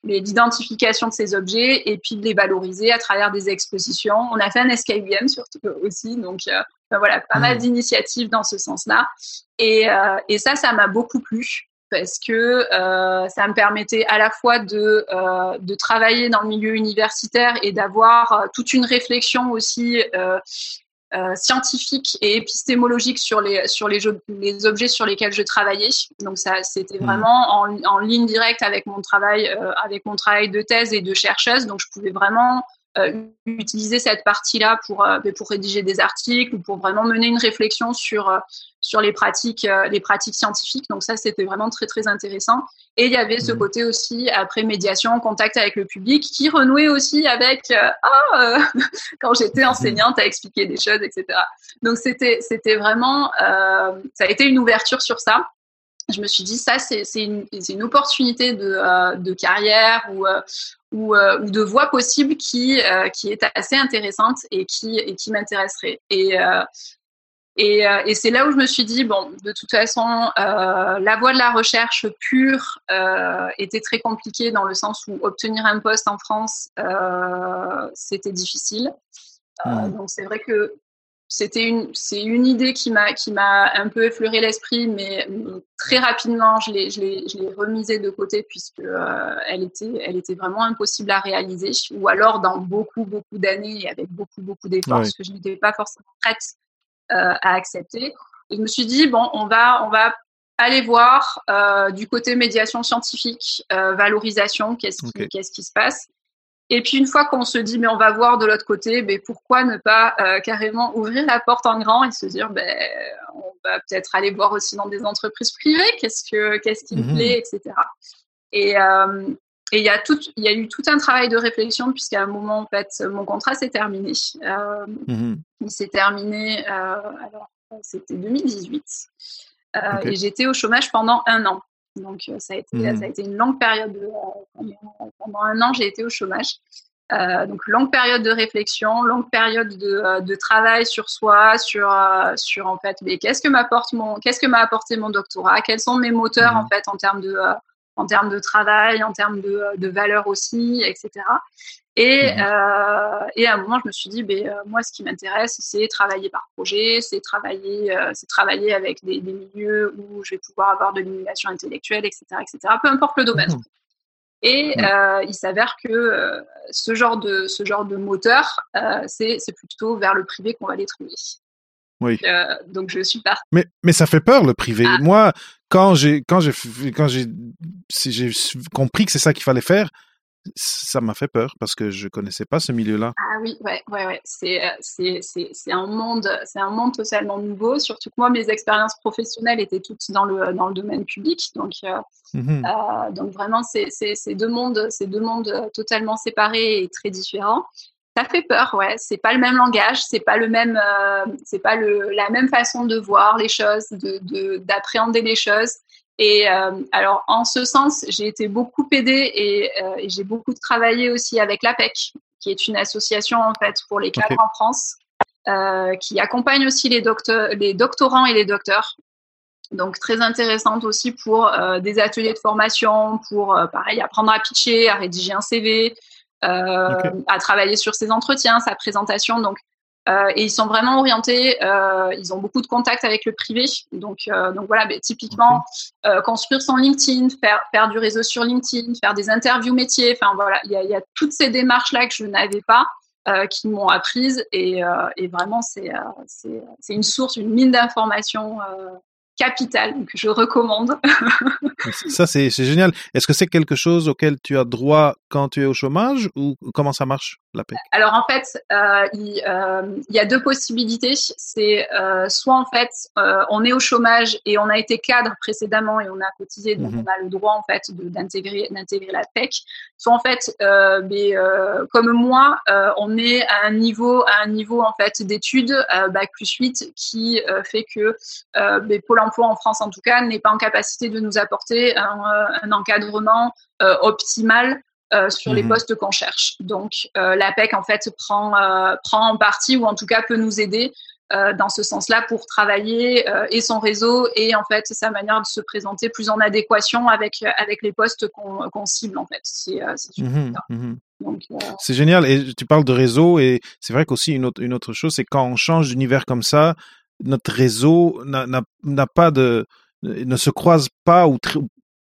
l'identification de ces objets et puis de les valoriser à travers des expositions. On a fait un SKUM surtout aussi, donc euh, voilà, pas mal mmh. d'initiatives dans ce sens-là. Et, euh, et, ça, ça m'a beaucoup plu. parce que ça me permettait à la fois de, de travailler dans le milieu universitaire et d'avoir toute une réflexion aussi euh, scientifique et épistémologique sur les sur les, les, objets sur lesquels je travaillais. Donc ça, c'était mmh. vraiment en, en, ligne directe avec mon travail euh, avec mon travail de thèse et de chercheuse. Donc je pouvais vraiment euh, utiliser cette partie-là pour, euh, pour rédiger des articles ou pour vraiment mener une réflexion sur, euh, sur les, pratiques, les pratiques scientifiques. Donc ça, c'était vraiment très, très intéressant. Et il y avait ce mmh. côté aussi, après médiation, contact avec le public, qui renouait aussi avec ah, quand j'étais mmh. enseignante à expliquer des choses, etc. Donc c'était, c'était vraiment, ça a été une ouverture sur ça je me suis dit ça c'est une, une, opportunité de, de carrière ou, ou, euh, ou de voix possibles qui, euh, qui est assez intéressante et qui, et qui m'intéresserait. Et, euh, et, et c'est là où je me suis dit, bon, de toute façon, la voie de la recherche pure était très compliquée dans le sens où obtenir un poste en France, c'était difficile. Mmh. donc c'est vrai que c'était une, c'est une idée qui m'a, qui m'a un peu effleuré l'esprit, mais très rapidement, je l'ai, je l'ai, je l'ai remisée de côté puisque euh, elle était, elle était vraiment impossible à réaliser, ou alors dans beaucoup, beaucoup d'années et avec beaucoup, beaucoup d'efforts, ce que je n'étais pas forcément prête euh, à accepter. Et je me suis dit bon, on va, on va aller voir euh, du côté médiation scientifique, euh, valorisation, qu'est-ce qui, qu'est-ce qui se passe. Et puis une fois qu'on se dit mais on va voir de l'autre côté, mais pourquoi ne pas euh, carrément ouvrir la porte en grand et se dire ben on va peut-être aller voir aussi dans des entreprises privées, qu'est-ce que qu'est-ce qui me mhm. plaît, etc. Et euh, et il y a tout, il y a eu tout un travail de réflexion puisqu'à un moment en fait mon contrat s'est terminé. Euh, mhm. Il s'est terminé alors c'était 2018 et j'étais au chômage pendant un an. Donc, euh, ça a, été, ça a été une longue période. Euh, pendant, un an, j'ai été au chômage. Euh, donc longue période de réflexion, longue période de, de travail sur soi, sur sur en fait, mais qu'est-ce que m'apporte mon, qu'est-ce que m'a apporté mon doctorat, quels sont mes moteurs mmh. en fait en termes de en termes de travail, en termes de, de valeur aussi, etc. Et, mmh euh, et à un moment, je me suis dit, ben, euh, moi, ce qui m'intéresse, c'est travailler par projet, c'est travailler, euh, c'est travailler avec des, des, milieux où je vais pouvoir avoir de l'émulation intellectuelle, etc., etc. Peu importe le domaine. Mmh et euh, il s'avère que ce genre de ce genre de moteur, c'est plutôt vers le privé qu'on va les trouver. Oui. donc je suis partie. Mais mais ça fait peur le privé. Ah. Moi, quand j'ai quand j'ai quand j'ai j'ai compris que c'est ça qu'il fallait faire, ça m'a fait peur parce que je connaissais pas ce milieu-là. Ah oui, ouais, ouais, ouais. C'est, euh, c'est, c'est, c'est un monde, c'est un monde totalement nouveau. Surtout que moi, mes expériences professionnelles étaient toutes dans le dans le domaine public, donc euh, mmh euh, donc vraiment, c'est, c'est, c'est deux mondes, c'est deux mondes totalement séparés et très différents. Ça fait peur, ouais. C'est pas le même langage, c'est pas le même, euh, c'est pas le, la même façon de voir les choses, de, de d'appréhender les choses. Et euh, alors, en ce sens, j'ai été beaucoup aidée et, euh, et j'ai beaucoup travaillé aussi avec l'APEC, qui est une association en fait pour les cadres en France, euh, qui accompagne aussi les, docteurs, les doctorants et les docteurs. Donc très intéressante aussi pour des ateliers de formation, pour pareil apprendre à pitcher, à rédiger un CV, okay. à travailler sur ses entretiens, sa présentation. Donc et ils sont vraiment orientés, euh, ils ont beaucoup de contacts avec le privé. Donc, euh, donc voilà, typiquement, construire son LinkedIn, faire, faire du réseau sur LinkedIn, faire des interviews métiers. Enfin voilà, il y a, y a toutes ces démarches-là que je n'avais pas. Euh, qui m'ont apprises et, euh, et vraiment c'est c'est une source, une mine d'informations capital que je recommande. ça, c'est génial. Est-ce que c'est quelque chose auquel tu as droit quand tu es au chômage ou comment ça marche? Paix Alors en fait, euh, il, euh, il, y a deux possibilités. C'est euh, soit en fait on est au chômage et on a été cadre précédemment et on a cotisé, donc mm -hmm. on a le droit en fait d'intégrer d'intégrer la PEC. Soit en fait, mais comme moi, on est à un niveau à un niveau en fait d'études bac plus 8 qui fait que mais Pôle emploi en France en tout cas n'est pas en capacité de nous apporter un, un encadrement optimal euh, sur mmh les postes qu'on cherche. Donc euh, l'APEC en fait prend euh, prend en partie ou en tout cas peut nous aider dans ce sens-là pour travailler et son réseau et en fait sa manière de se présenter plus en adéquation avec avec les postes qu'on cible en fait. C'est mmh mmh c'est génial et tu parles de réseau et c'est vrai qu'aussi une autre une autre chose c'est quand on change d'univers comme ça notre réseau n'a pas de ne se croise pas ou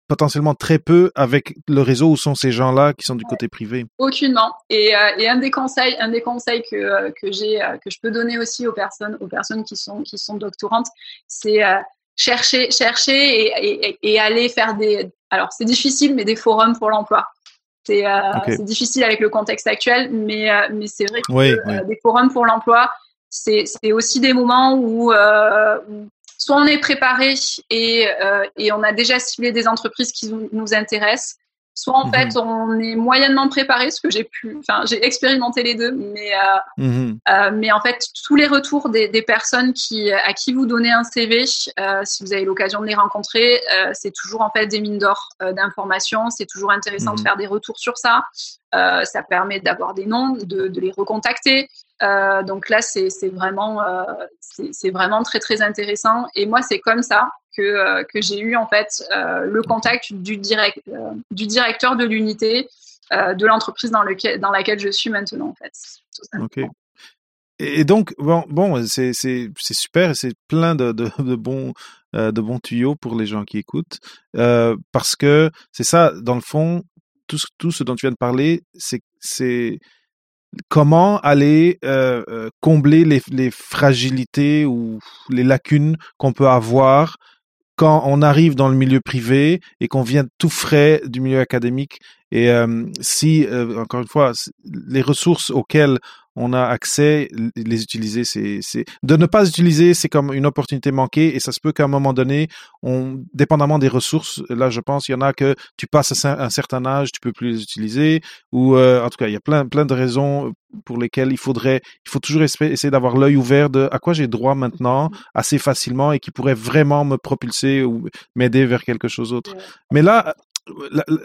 potentiellement très peu avec le réseau où sont ces gens-là qui sont du côté privé. Aucunement. Et, euh, et, un des conseils, un des conseils que, euh, que j'ai, euh, que je peux donner aussi aux personnes, aux personnes qui sont qui sont doctorantes, c'est chercher, chercher et, et, et, aller faire des. Alors c'est difficile, mais des forums pour l'emploi. C'est difficile avec le contexte actuel, mais mais c'est vrai que des forums pour l'emploi, c'est c'est aussi des moments où, où soit on est préparé et, euh, et on a déjà ciblé des entreprises qui nous intéressent, soit en fait mhm. on est moyennement préparé, ce que j'ai pu, enfin j'ai expérimenté les deux, mais euh, mhm. euh, mais en fait tous les retours des, des, personnes qui à qui vous donnez un CV, si vous avez l'occasion de les rencontrer, c'est toujours en fait des mines d'or d'informations. C'est toujours intéressant de mhm. faire des retours sur ça. ça permet d'avoir des noms, de, de les recontacter. Euh, donc là, c'est vraiment, euh, vraiment très très intéressant. Et moi, c'est comme ça que, euh, que j'ai eu en fait le contact du, direct, du directeur de l'unité de l'entreprise dans, dans laquelle je suis maintenant en fait. Ok. Et donc bon, bon c'est super, c'est plein de, de, de bons de bons tuyaux pour les gens qui écoutent parce que c'est ça dans le fond tout, tout ce dont tu viens de parler, c'est comment aller euh, euh, combler les, les, fragilités ou les lacunes qu'on peut avoir quand on arrive dans le milieu privé et qu'on vient tout frais du milieu académique. Et euh, si, encore une fois, les ressources auxquelles on a accès, les utiliser, c'est, c'est, de ne pas utiliser, c'est comme une opportunité manquée et ça se peut qu'à un moment donné, on, dépendamment des ressources, là, je pense, il y en a que tu passes à un certain âge, tu peux plus les utiliser ou, euh, en tout cas, il y a plein, plein de raisons pour lesquelles il faudrait, il faut toujours essayer d'avoir l'œil ouvert de à quoi j'ai droit maintenant assez facilement et qui pourrait vraiment me propulser ou m'aider vers quelque chose d'autre. Mais là,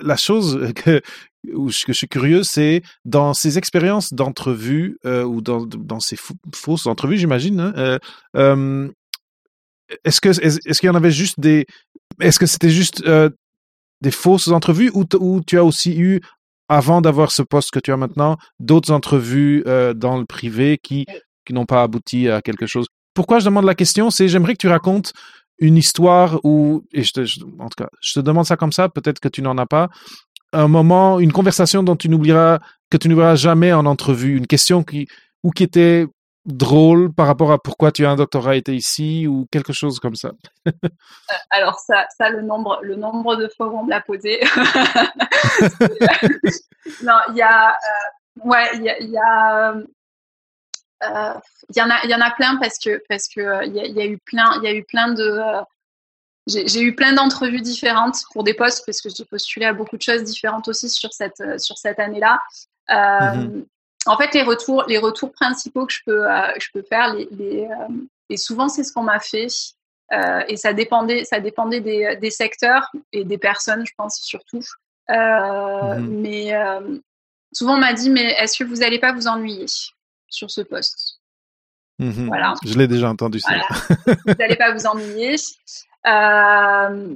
la, chose que, je, suis curieux, c'est dans ces expériences d'entrevue euh, ou dans, dans ces fausses entrevues, j'imagine. Hein, euh, euh, est-ce que est-ce qu'il y en avait juste des Est-ce que c'était juste euh, des fausses entrevues ou, ou tu as aussi eu avant d'avoir ce poste que tu as maintenant d'autres entrevues dans le privé qui qui n'ont pas abouti à quelque chose? Pourquoi je demande la question, c'est j'aimerais que tu racontes une histoire où, et je te, en tout cas, je te demande ça comme ça, peut-être que tu n'en as pas, un moment, une conversation dont tu n'oublieras, que tu n'oublieras jamais en entrevue, une question qui, ou qui était drôle par rapport à pourquoi tu as un doctorat été ici ou quelque chose comme ça. Euh, alors ça, ça le nombre, le nombre de fois où on me l'a posé. non, il y a, euh, ouais, il y a, il y a euh, il y en a, il y en a plein parce que parce que euh, il y, a eu plein, il y a eu plein de euh, j'ai eu plein d'entrevues différentes pour des postes parce que j'ai postulé à beaucoup de choses différentes aussi sur cette sur cette année-là. Mm-hmm. En fait, les retours les retours principaux que je peux je peux faire les, les et souvent c'est ce qu'on m'a fait et ça dépendait ça dépendait des, des, secteurs et des personnes, je pense surtout. Mm-hmm. Mais souvent on m'a dit mais est-ce que vous n'allez pas vous ennuyer? Sur ce poste. Mmh voilà. Je l'ai déjà entendu ça. vous n'allez pas vous ennuyer. Euh,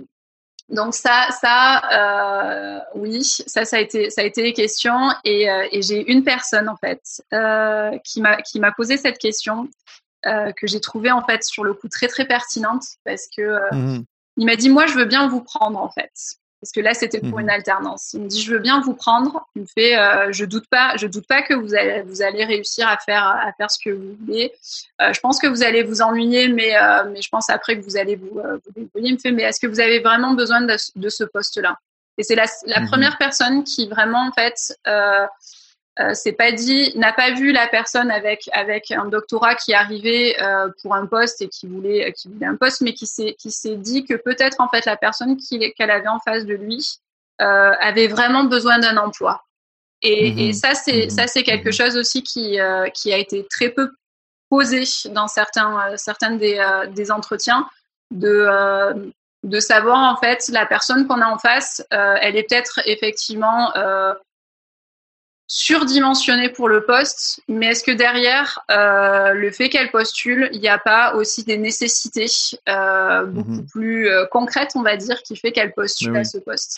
donc ça, ça, euh, oui, ça, ça a été, ça a été les questions et, euh, et j'ai une personne en fait qui m'a qui m'a posé cette question que j'ai trouvée en fait sur le coup très très pertinente parce que mmh il m'a dit moi je veux bien vous prendre en fait parce que là c'était pour une mhm. alternance. Il me dit je veux bien vous prendre. Il me fait euh, je doute pas, je doute pas que vous allez vous allez réussir à faire à faire ce que vous voulez. Euh, je pense que vous allez vous ennuyer, mais euh, mais je pense après que vous allez vous vous débrouiller. Il me fait mais est-ce que vous avez vraiment besoin de, de ce poste là Et c'est la, la mhm. première personne qui vraiment en fait euh, c'est pas dit, n'a pas vu la personne avec avec un doctorat qui arrivait euh, pour un poste et qui voulait qui voulait un poste, mais qui s'est qui s'est dit que peut-être en fait la personne qu'elle avait en face de lui euh, avait vraiment besoin d'un emploi. Et, mhm. et ça c'est mhm. ça c'est quelque mhm. chose aussi qui qui a été très peu posé dans certains certaines des des entretiens de de savoir en fait la personne qu'on a en face, elle est peut-être effectivement surdimensionnée pour le poste, mais est-ce que derrière euh, le fait qu'elle postule, il n'y a pas aussi des nécessités euh, beaucoup mhm. plus euh, concrètes, on va dire, qui fait qu'elle postule à ce poste?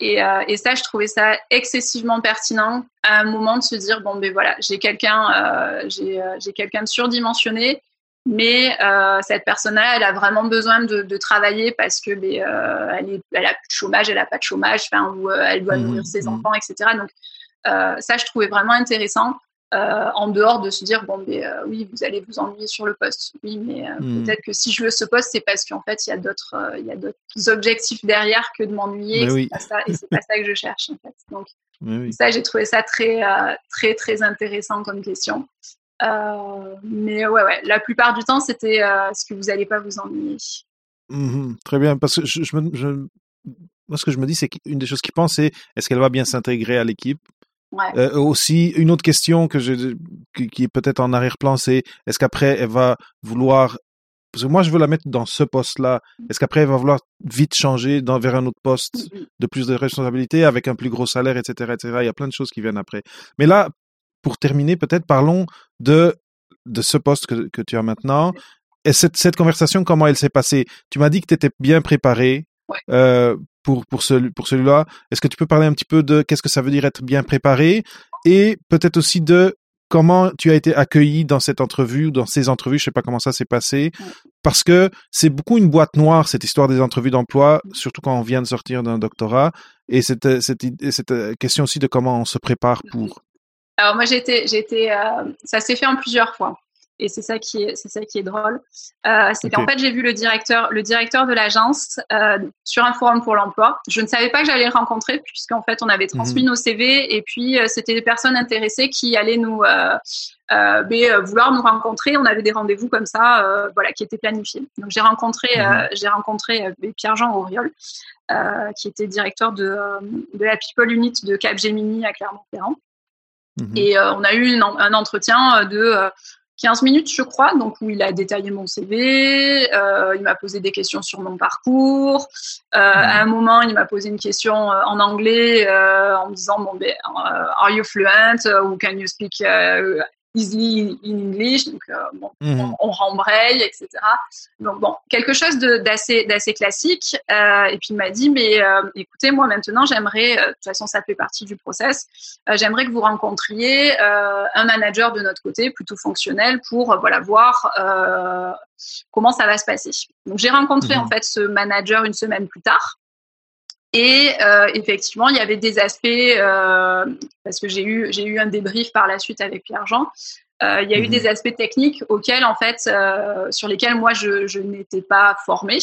Et, et, ça, je trouvais ça excessivement pertinent à un moment de se dire bon ben voilà, j'ai quelqu'un, j'ai quelqu'un de surdimensionné, mais cette personne-là, elle a vraiment besoin de, travailler parce que ben, elle, est, elle a plus de chômage, elle a pas de chômage, enfin, ou elle doit nourrir ses enfants, etc. Donc ça, je trouvais vraiment intéressant. Euh, en dehors de se dire bon mais euh, oui vous allez vous ennuyer sur le poste. Oui mais euh, hmm. peut-être que si je veux ce poste c'est parce qu'en fait il y a d'autres il y a d'autres objectifs derrière que de m'ennuyer. Et c'est pas ça que je cherche en fait. Donc ça j'ai trouvé ça très très très intéressant comme question. Mais ouais ouais la plupart du temps c'était est-ce que vous allez pas vous ennuyer? Mmh très bien. Parce que je, je, me, je moi ce que je me dis c'est qu'une des choses qui pense c'est est-ce qu'elle va bien s'intégrer à l'équipe? Euh, aussi, une autre question que je, qui, est peut-être en arrière-plan, c'est est-ce qu'après elle va vouloir parce que moi je veux la mettre dans ce poste-là. Mmh. Est-ce qu'après elle va vouloir vite changer dans, vers un autre poste mmh de plus de responsabilité avec un plus gros salaire, etc., etc. Il y a plein de choses qui viennent après. Mais là, pour terminer, peut-être parlons de de ce poste que, que tu as maintenant. Et cette, cette conversation, comment elle s'est passée? Tu m'as dit que tu étais bien préparé euh, pour, pour, pour celui-là. Est-ce que tu peux parler un petit peu de qu'est-ce que ça veut dire être bien préparé et peut-être aussi de comment tu as été accueilli dans cette entrevue ou dans ces entrevues, je sais pas comment ça s'est passé, parce que c'est beaucoup une boîte noire cette histoire des entrevues d'emploi, surtout quand on vient de sortir d'un doctorat, et cette, cette, cette, euh, question aussi de comment on se prépare pour. Alors moi j'ai été, j'ai été, euh, ça s'est fait en plusieurs fois et c'est ça qui est c'est ça qui est drôle. Euh, c'est qu'en fait j'ai vu le directeur le directeur de l'agence euh, sur un forum pour l'emploi. Je ne savais pas que j'allais le rencontrer puisqu'en fait on avait transmis mhm. nos CV et puis euh, c'était des personnes intéressées qui allaient nous euh, ben, vouloir nous rencontrer. On avait des rendez-vous comme ça voilà qui étaient planifiés. Donc j'ai rencontré mhm. j'ai rencontré ben, Pierre-Jean Auriol qui était directeur de, de la People Unit de Capgemini à Clermont-Ferrand. Mhm. Et on a eu un entretien de 15 minutes, je crois, donc où il a détaillé mon CV, euh, il m'a posé des questions sur mon parcours. Euh, à un moment, il m'a posé une question euh, en anglais en me disant bon, ben, are you fluent? Ou can you speak easily in English, donc euh, bon, mhm. on, rembraye, etc. Donc bon, quelque chose d'assez d'assez classique. Euh, et puis il m'a dit, mais euh, écoutez, moi maintenant, j'aimerais, de toute façon, ça fait partie du process. j'aimerais que vous rencontriez un manager de notre côté, plutôt fonctionnel, pour voilà voir comment ça va se passer. Donc j'ai rencontré mhm. en fait ce manager une semaine plus tard. Et euh, effectivement, il y avait des aspects, euh, parce que j'ai eu, j'ai eu un débrief par la suite avec Pierre-Jean, euh, il y a eu mhm. des aspects techniques auxquels, en fait, sur lesquels moi, je, je n'étais pas formée,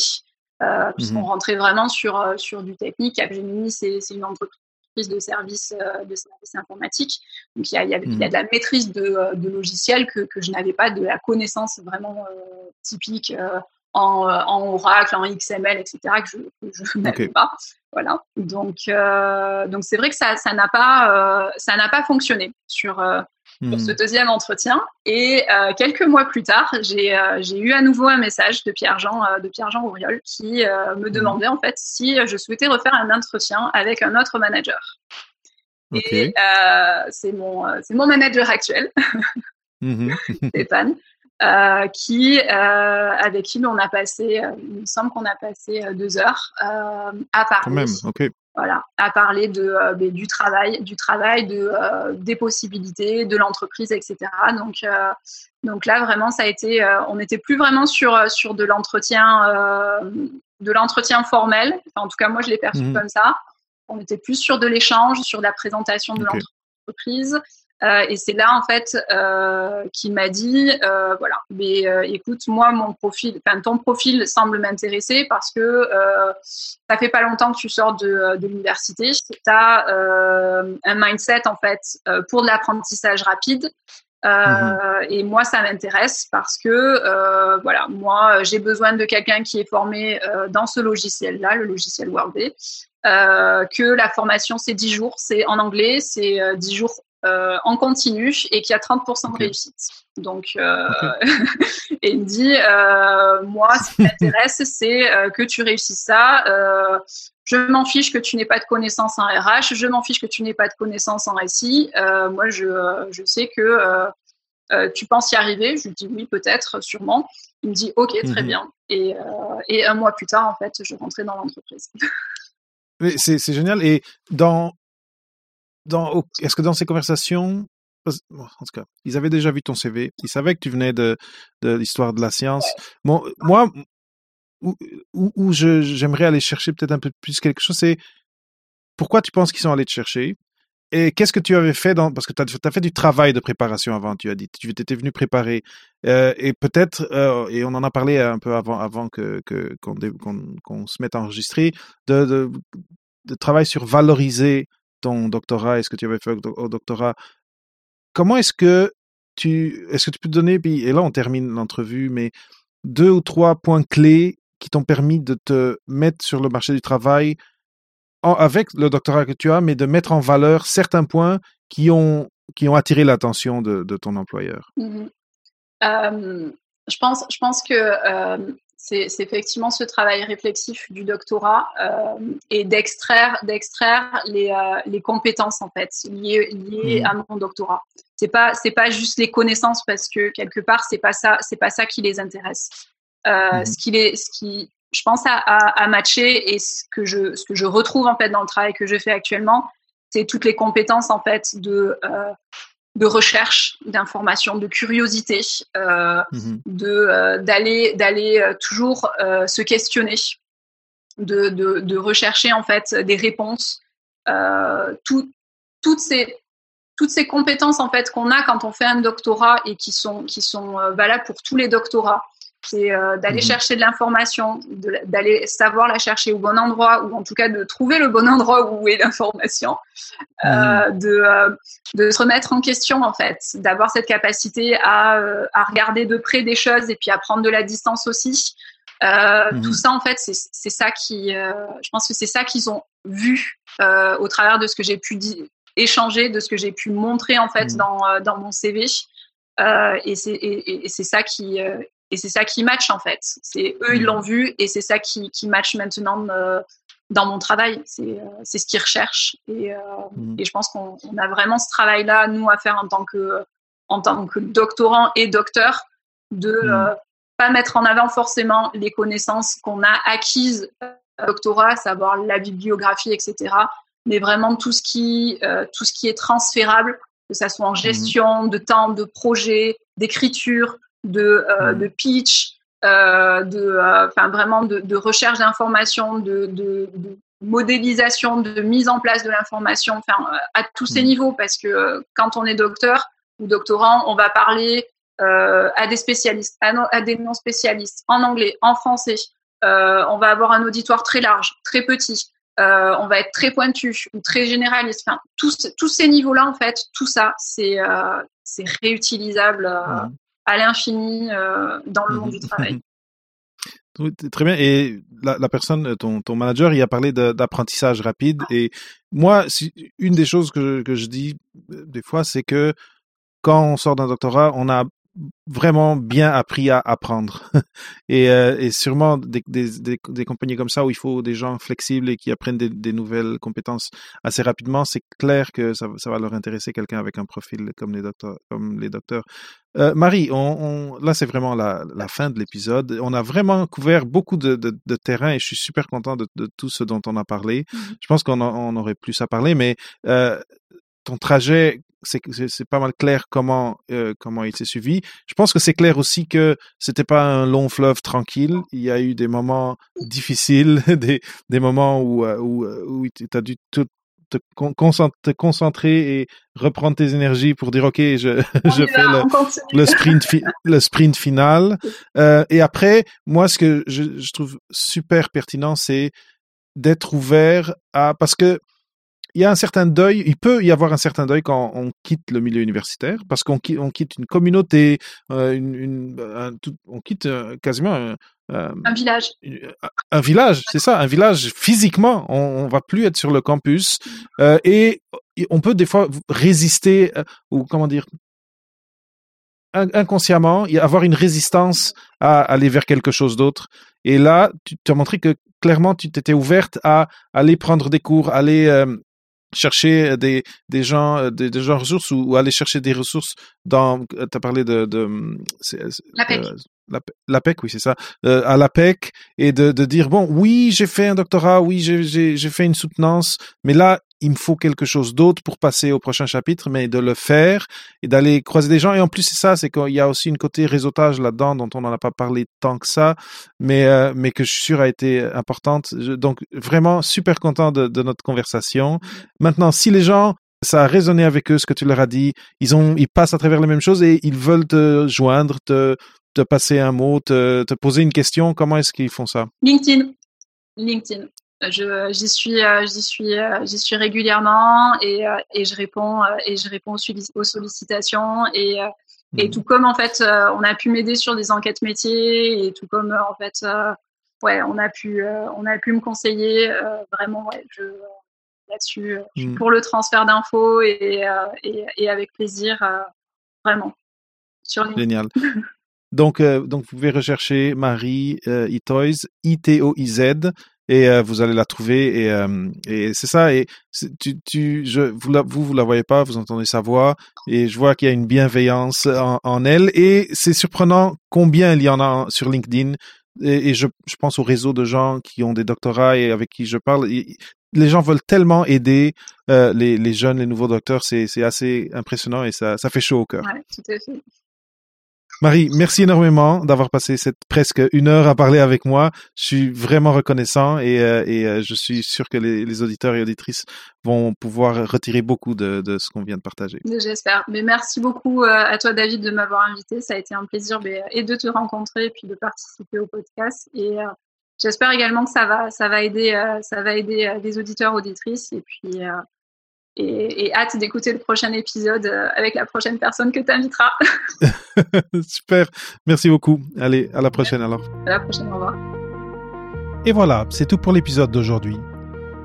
puisqu'on mhm. rentrait vraiment sur, sur du technique. Capgemini, c'est, c'est une entreprise de services de services informatiques. Donc il y a, il y a, il y a mhm. de la maîtrise de, de logiciels que, que je n'avais pas, de la connaissance vraiment typique en, en, Oracle, en XML, etc. que je, je n'avais pas. Voilà. Donc, euh, donc c'est vrai que ça, ça n'a pas, euh, ça n'a pas fonctionné sur, euh, hmm. ce deuxième entretien. Et euh, quelques mois plus tard, j'ai, euh, j'ai eu à nouveau un message de Pierre-Jean, de Pierre-Jean Auriol, qui me hmm. demandait en fait si je souhaitais refaire un entretien avec un autre manager. Et c'est mon, c'est mon manager actuel, mmh Stéphane. Euh, qui, euh, avec qui on a passé, euh, il me semble qu'on a passé deux heures à parler. même, Voilà, à parler de, ben, du travail, du travail, de, des possibilités, de l'entreprise, etc. Donc, donc là, vraiment, ça a été, on n'était plus vraiment sur, sur de l'entretien, de l'entretien formel. en tout cas, moi, je l'ai perçu mmh comme ça. On était plus sur de l'échange, sur la présentation de l'entreprise. Euh, et c'est là en fait euh, qu'il m'a dit euh, voilà. Mais euh, écoute moi mon profil enfin ton profil semble m'intéresser parce que ça fait pas longtemps que tu sors de, de l'université. Tu as un mindset en fait pour de l'apprentissage rapide. Euh, et moi, ça m'intéresse parce que, voilà, moi, j'ai besoin de quelqu'un qui est formé dans ce logiciel-là, le logiciel Workday, que la formation, c'est 10 jours, c'est en anglais, c'est 10 jours euh, en continu et qui a 30% de réussite. Donc, euh, et il me dit, euh, moi, ce qui m'intéresse, c'est que tu réussisses ça. je m'en fiche que tu n'aies pas de connaissances en RH, je m'en fiche que tu n'aies pas de connaissances en SI. moi, je, je, sais que tu penses y arriver. Je lui dis oui, peut-être, sûrement. Il me dit ok, très mhm. bien. Et, et, un mois plus tard, en fait, je rentrais dans l'entreprise. c'est génial. Et dans, est-ce que dans ces conversations, en tout cas, ils avaient déjà vu ton CV, ils savaient que tu venais de, de l'histoire de la science. Bon, moi, où, où, j'aimerais aller chercher peut-être un peu plus quelque chose, c'est pourquoi tu penses qu'ils sont allés te chercher et qu'est-ce que tu avais fait dans parce que tu as, fait du travail de préparation avant tu as dit tu étais venu préparer euh, et peut-être euh, et on en a parlé un peu avant avant que qu'on qu'on se mette à enregistrer de, de, de travail sur valoriser ton doctorat et ce que tu avais fait au, doctorat comment est-ce que tu est-ce que tu peux donner puis et là on termine l'entrevue mais deux ou trois points clés qui t'ont permis de te mettre sur le marché du travail avec le doctorat que tu as, mais de mettre en valeur certains points qui ont, qui ont attiré l'attention de, de, ton employeur? Mmh euh, je, pense, je pense que euh, c'est effectivement ce travail réflexif du doctorat euh, et d'extraire d'extraire les, euh, les, compétences en fait liées, liées mmh. à mon doctorat. C'est pas c'est pas juste les connaissances parce que quelque part c'est pas ça c'est pas ça qui les intéresse. Euh, mmh. Ce qui les ce qui je pense à, à, matcher et ce que je ce que je retrouve en fait dans le travail que je fais actuellement, c'est toutes les compétences en fait de de recherche, d'information, de curiosité, euh, mhm. de euh, d'aller d'aller euh, toujours euh, se questionner, de, de, de rechercher en fait des réponses. Tout, toutes ces toutes ces compétences en fait qu'on a quand on fait un doctorat et qui sont qui sont valables pour tous les doctorats c'est euh, d'aller mhm. chercher de l'information, d'aller savoir la chercher au bon endroit, ou en tout cas de trouver le bon endroit où est l'information, euh, mhm. de, euh, de se remettre en question en fait, d'avoir cette capacité à, à, regarder de près des choses et puis à prendre de la distance aussi. Mhm. Tout ça en fait, c'est ça qui, je pense que c'est ça qu'ils ont vu au travers de ce que j'ai pu échanger, de ce que j'ai pu montrer en fait dans, dans mon CV. et c'est ça qui, et c'est ça qui match en fait. C'est eux, ils mm. l'ont vu et c'est ça qui, qui match maintenant euh, dans mon travail. C'est euh, c'est ce qu'ils recherchent. Et, euh, mm. et je pense qu'on a vraiment ce travail-là, nous, à faire en tant que, en tant que doctorant et docteur, de mm. pas mettre en avant forcément les connaissances qu'on a acquises au doctorat, savoir la bibliographie, etc. Mais vraiment tout ce qui, tout ce qui est transférable, que ça soit en gestion de temps, de projet, d'écriture, de, euh, de pitch, euh, de, euh, enfin vraiment de, de recherche d'informations, de, de, modélisation, de mise en place de l'information, enfin à tous ces niveaux, parce que quand on est docteur ou doctorant, on va parler à des spécialistes, à, des non spécialistes, en anglais, en français. on va avoir un auditoire très large, très petit. on va être très pointu ou très généraliste. Enfin, tous, tous ces niveaux-là, en fait, tout ça, c'est c'est réutilisable à l'infini euh, dans le monde du travail. Très bien. Et la, la, personne, ton, ton manager, il a parlé d'apprentissage rapide. Et moi, une des choses que, que je dis euh, des fois, c'est que quand on sort d'un doctorat, on a vraiment bien appris à apprendre. et, euh, et sûrement des, des, des, compagnies comme ça où il faut des gens flexibles et qui apprennent des, des nouvelles compétences assez rapidement, c'est clair que ça, ça, va leur intéresser quelqu'un avec un profil comme les docteurs. Comme les docteurs. Euh, Marie, on, on, là c'est vraiment la, la, fin de l'épisode. On a vraiment couvert beaucoup de, de, de, terrain et je suis super content de, de, tout ce dont on a parlé. Mmh je pense qu'on on aurait plus à parler, mais euh, ton trajet c'est pas mal clair comment euh, comment il s'est suivi. Je pense que c'est clair aussi que c'était pas un long fleuve tranquille. Il y a eu des moments difficiles, des, des moments où euh, où, euh, où tu as dû te, te, te, concentrer et reprendre tes énergies pour dire ok je, je fais le, le, sprint le sprint final euh, et après moi ce que je, je trouve super pertinent c'est d'être ouvert à parce que il y a un certain deuil, il peut y avoir un certain deuil quand on quitte le milieu universitaire, parce qu'on quitte, on quitte une communauté, euh, une, une on quitte euh, quasiment un, euh, un village. Un village, c'est ça, un village physiquement. On, on va plus être sur le campus et on peut des fois résister ou comment dire inconsciemment avoir une résistance à aller vers quelque chose d'autre. Et là, tu, tu as montré que clairement tu t'étais ouverte à aller prendre des cours, aller chercher des, des gens, euh, des, des gens ressources ou, aller chercher des ressources dans, euh, tu as parlé de, de l'APEC. Euh, L'APEC, oui, c'est ça. Euh, à l'APEC et de, de dire, bon, oui, j'ai fait un doctorat, oui, j'ai fait une soutenance, mais là, il me faut quelque chose d'autre pour passer au prochain chapitre, mais de le faire et d'aller croiser des gens. Et en plus, c'est ça, c'est qu'il y a aussi une côté réseautage là-dedans dont on n'en a pas parlé tant que ça, mais, euh, mais que je suis sûr a été importante. donc, vraiment super content de, de notre conversation. Maintenant, si les gens ça a résonné avec eux ce que tu leur as dit. Ils ont, ils passent à travers les mêmes choses et ils veulent te joindre, te, te passer un mot, te, te poser une question. Comment est-ce qu'ils font ça? LinkedIn, LinkedIn. Je, j'y suis, euh, j'y suis, euh, j'y suis régulièrement et, euh, et je réponds et je réponds aux sollicitations et et mmh. tout comme en fait on a pu m'aider sur des enquêtes métiers et tout comme en fait ouais on a pu on a pu me conseiller vraiment ouais je là-dessus. Mmh. pour le transfert d'infos et, euh, et, et, avec plaisir, euh, vraiment. Sur Génial. donc, euh, donc, vous pouvez rechercher Marie Itoiz, I-T-O-I-Z, et vous allez la trouver et, et c'est ça et tu, tu je vous la, vous vous la voyez pas vous entendez sa voix et je vois qu'il y a une bienveillance en, en elle et c'est surprenant combien il y en a sur LinkedIn et, et je, je, pense au réseau de gens qui ont des doctorats et avec qui je parle les gens veulent tellement aider euh, les, les, jeunes, les nouveaux docteurs, c'est assez impressionnant et ça, ça fait chaud au cœur. Ouais, tout à fait. Marie, merci énormément d'avoir passé cette presque une heure à parler avec moi. Je suis vraiment reconnaissant et, euh, euh, je suis sûr que les, auditeurs et auditrices vont pouvoir retirer beaucoup de, ce qu'on vient de partager. J'espère. Mais merci beaucoup à toi, David, de m'avoir invité. Ça a été un plaisir et de te rencontrer et puis de participer au podcast. Et J'espère également que ça va, ça va aider, euh, ça va aider euh, les auditeurs, auditrices, et puis euh, et, et, hâte d'écouter le prochain épisode avec la prochaine personne que tu inviteras. Super, merci beaucoup. Allez, à la prochaine alors. À la prochaine, au revoir. Et voilà, c'est tout pour l'épisode d'aujourd'hui.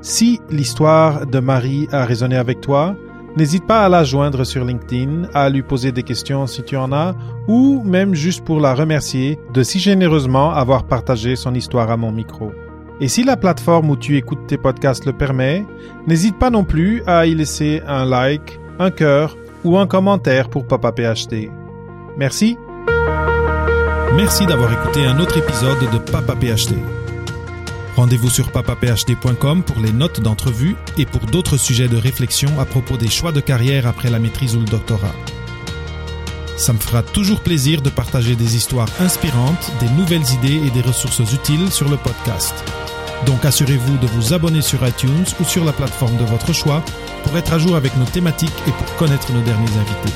Si l'histoire de Marie a résonné avec toi, N'hésite pas à la joindre sur LinkedIn, à lui poser des questions si tu en as, ou même juste pour la remercier de si généreusement avoir partagé son histoire à mon micro. Et si la plateforme où tu écoutes tes podcasts le permet, n'hésite pas non plus à y laisser un like, un cœur ou un commentaire pour Papa PHT. Merci. Merci d'avoir écouté un autre épisode de Papa PHT. Rendez-vous sur papaphd.com pour les notes d'entrevue et pour d'autres sujets de réflexion à propos des choix de carrière après la maîtrise ou le doctorat. Ça me fera toujours plaisir de partager des histoires inspirantes, des nouvelles idées et des ressources utiles sur le podcast. Donc assurez-vous de vous abonner sur iTunes ou sur la plateforme de votre choix pour être à jour avec nos thématiques et pour connaître nos derniers invités.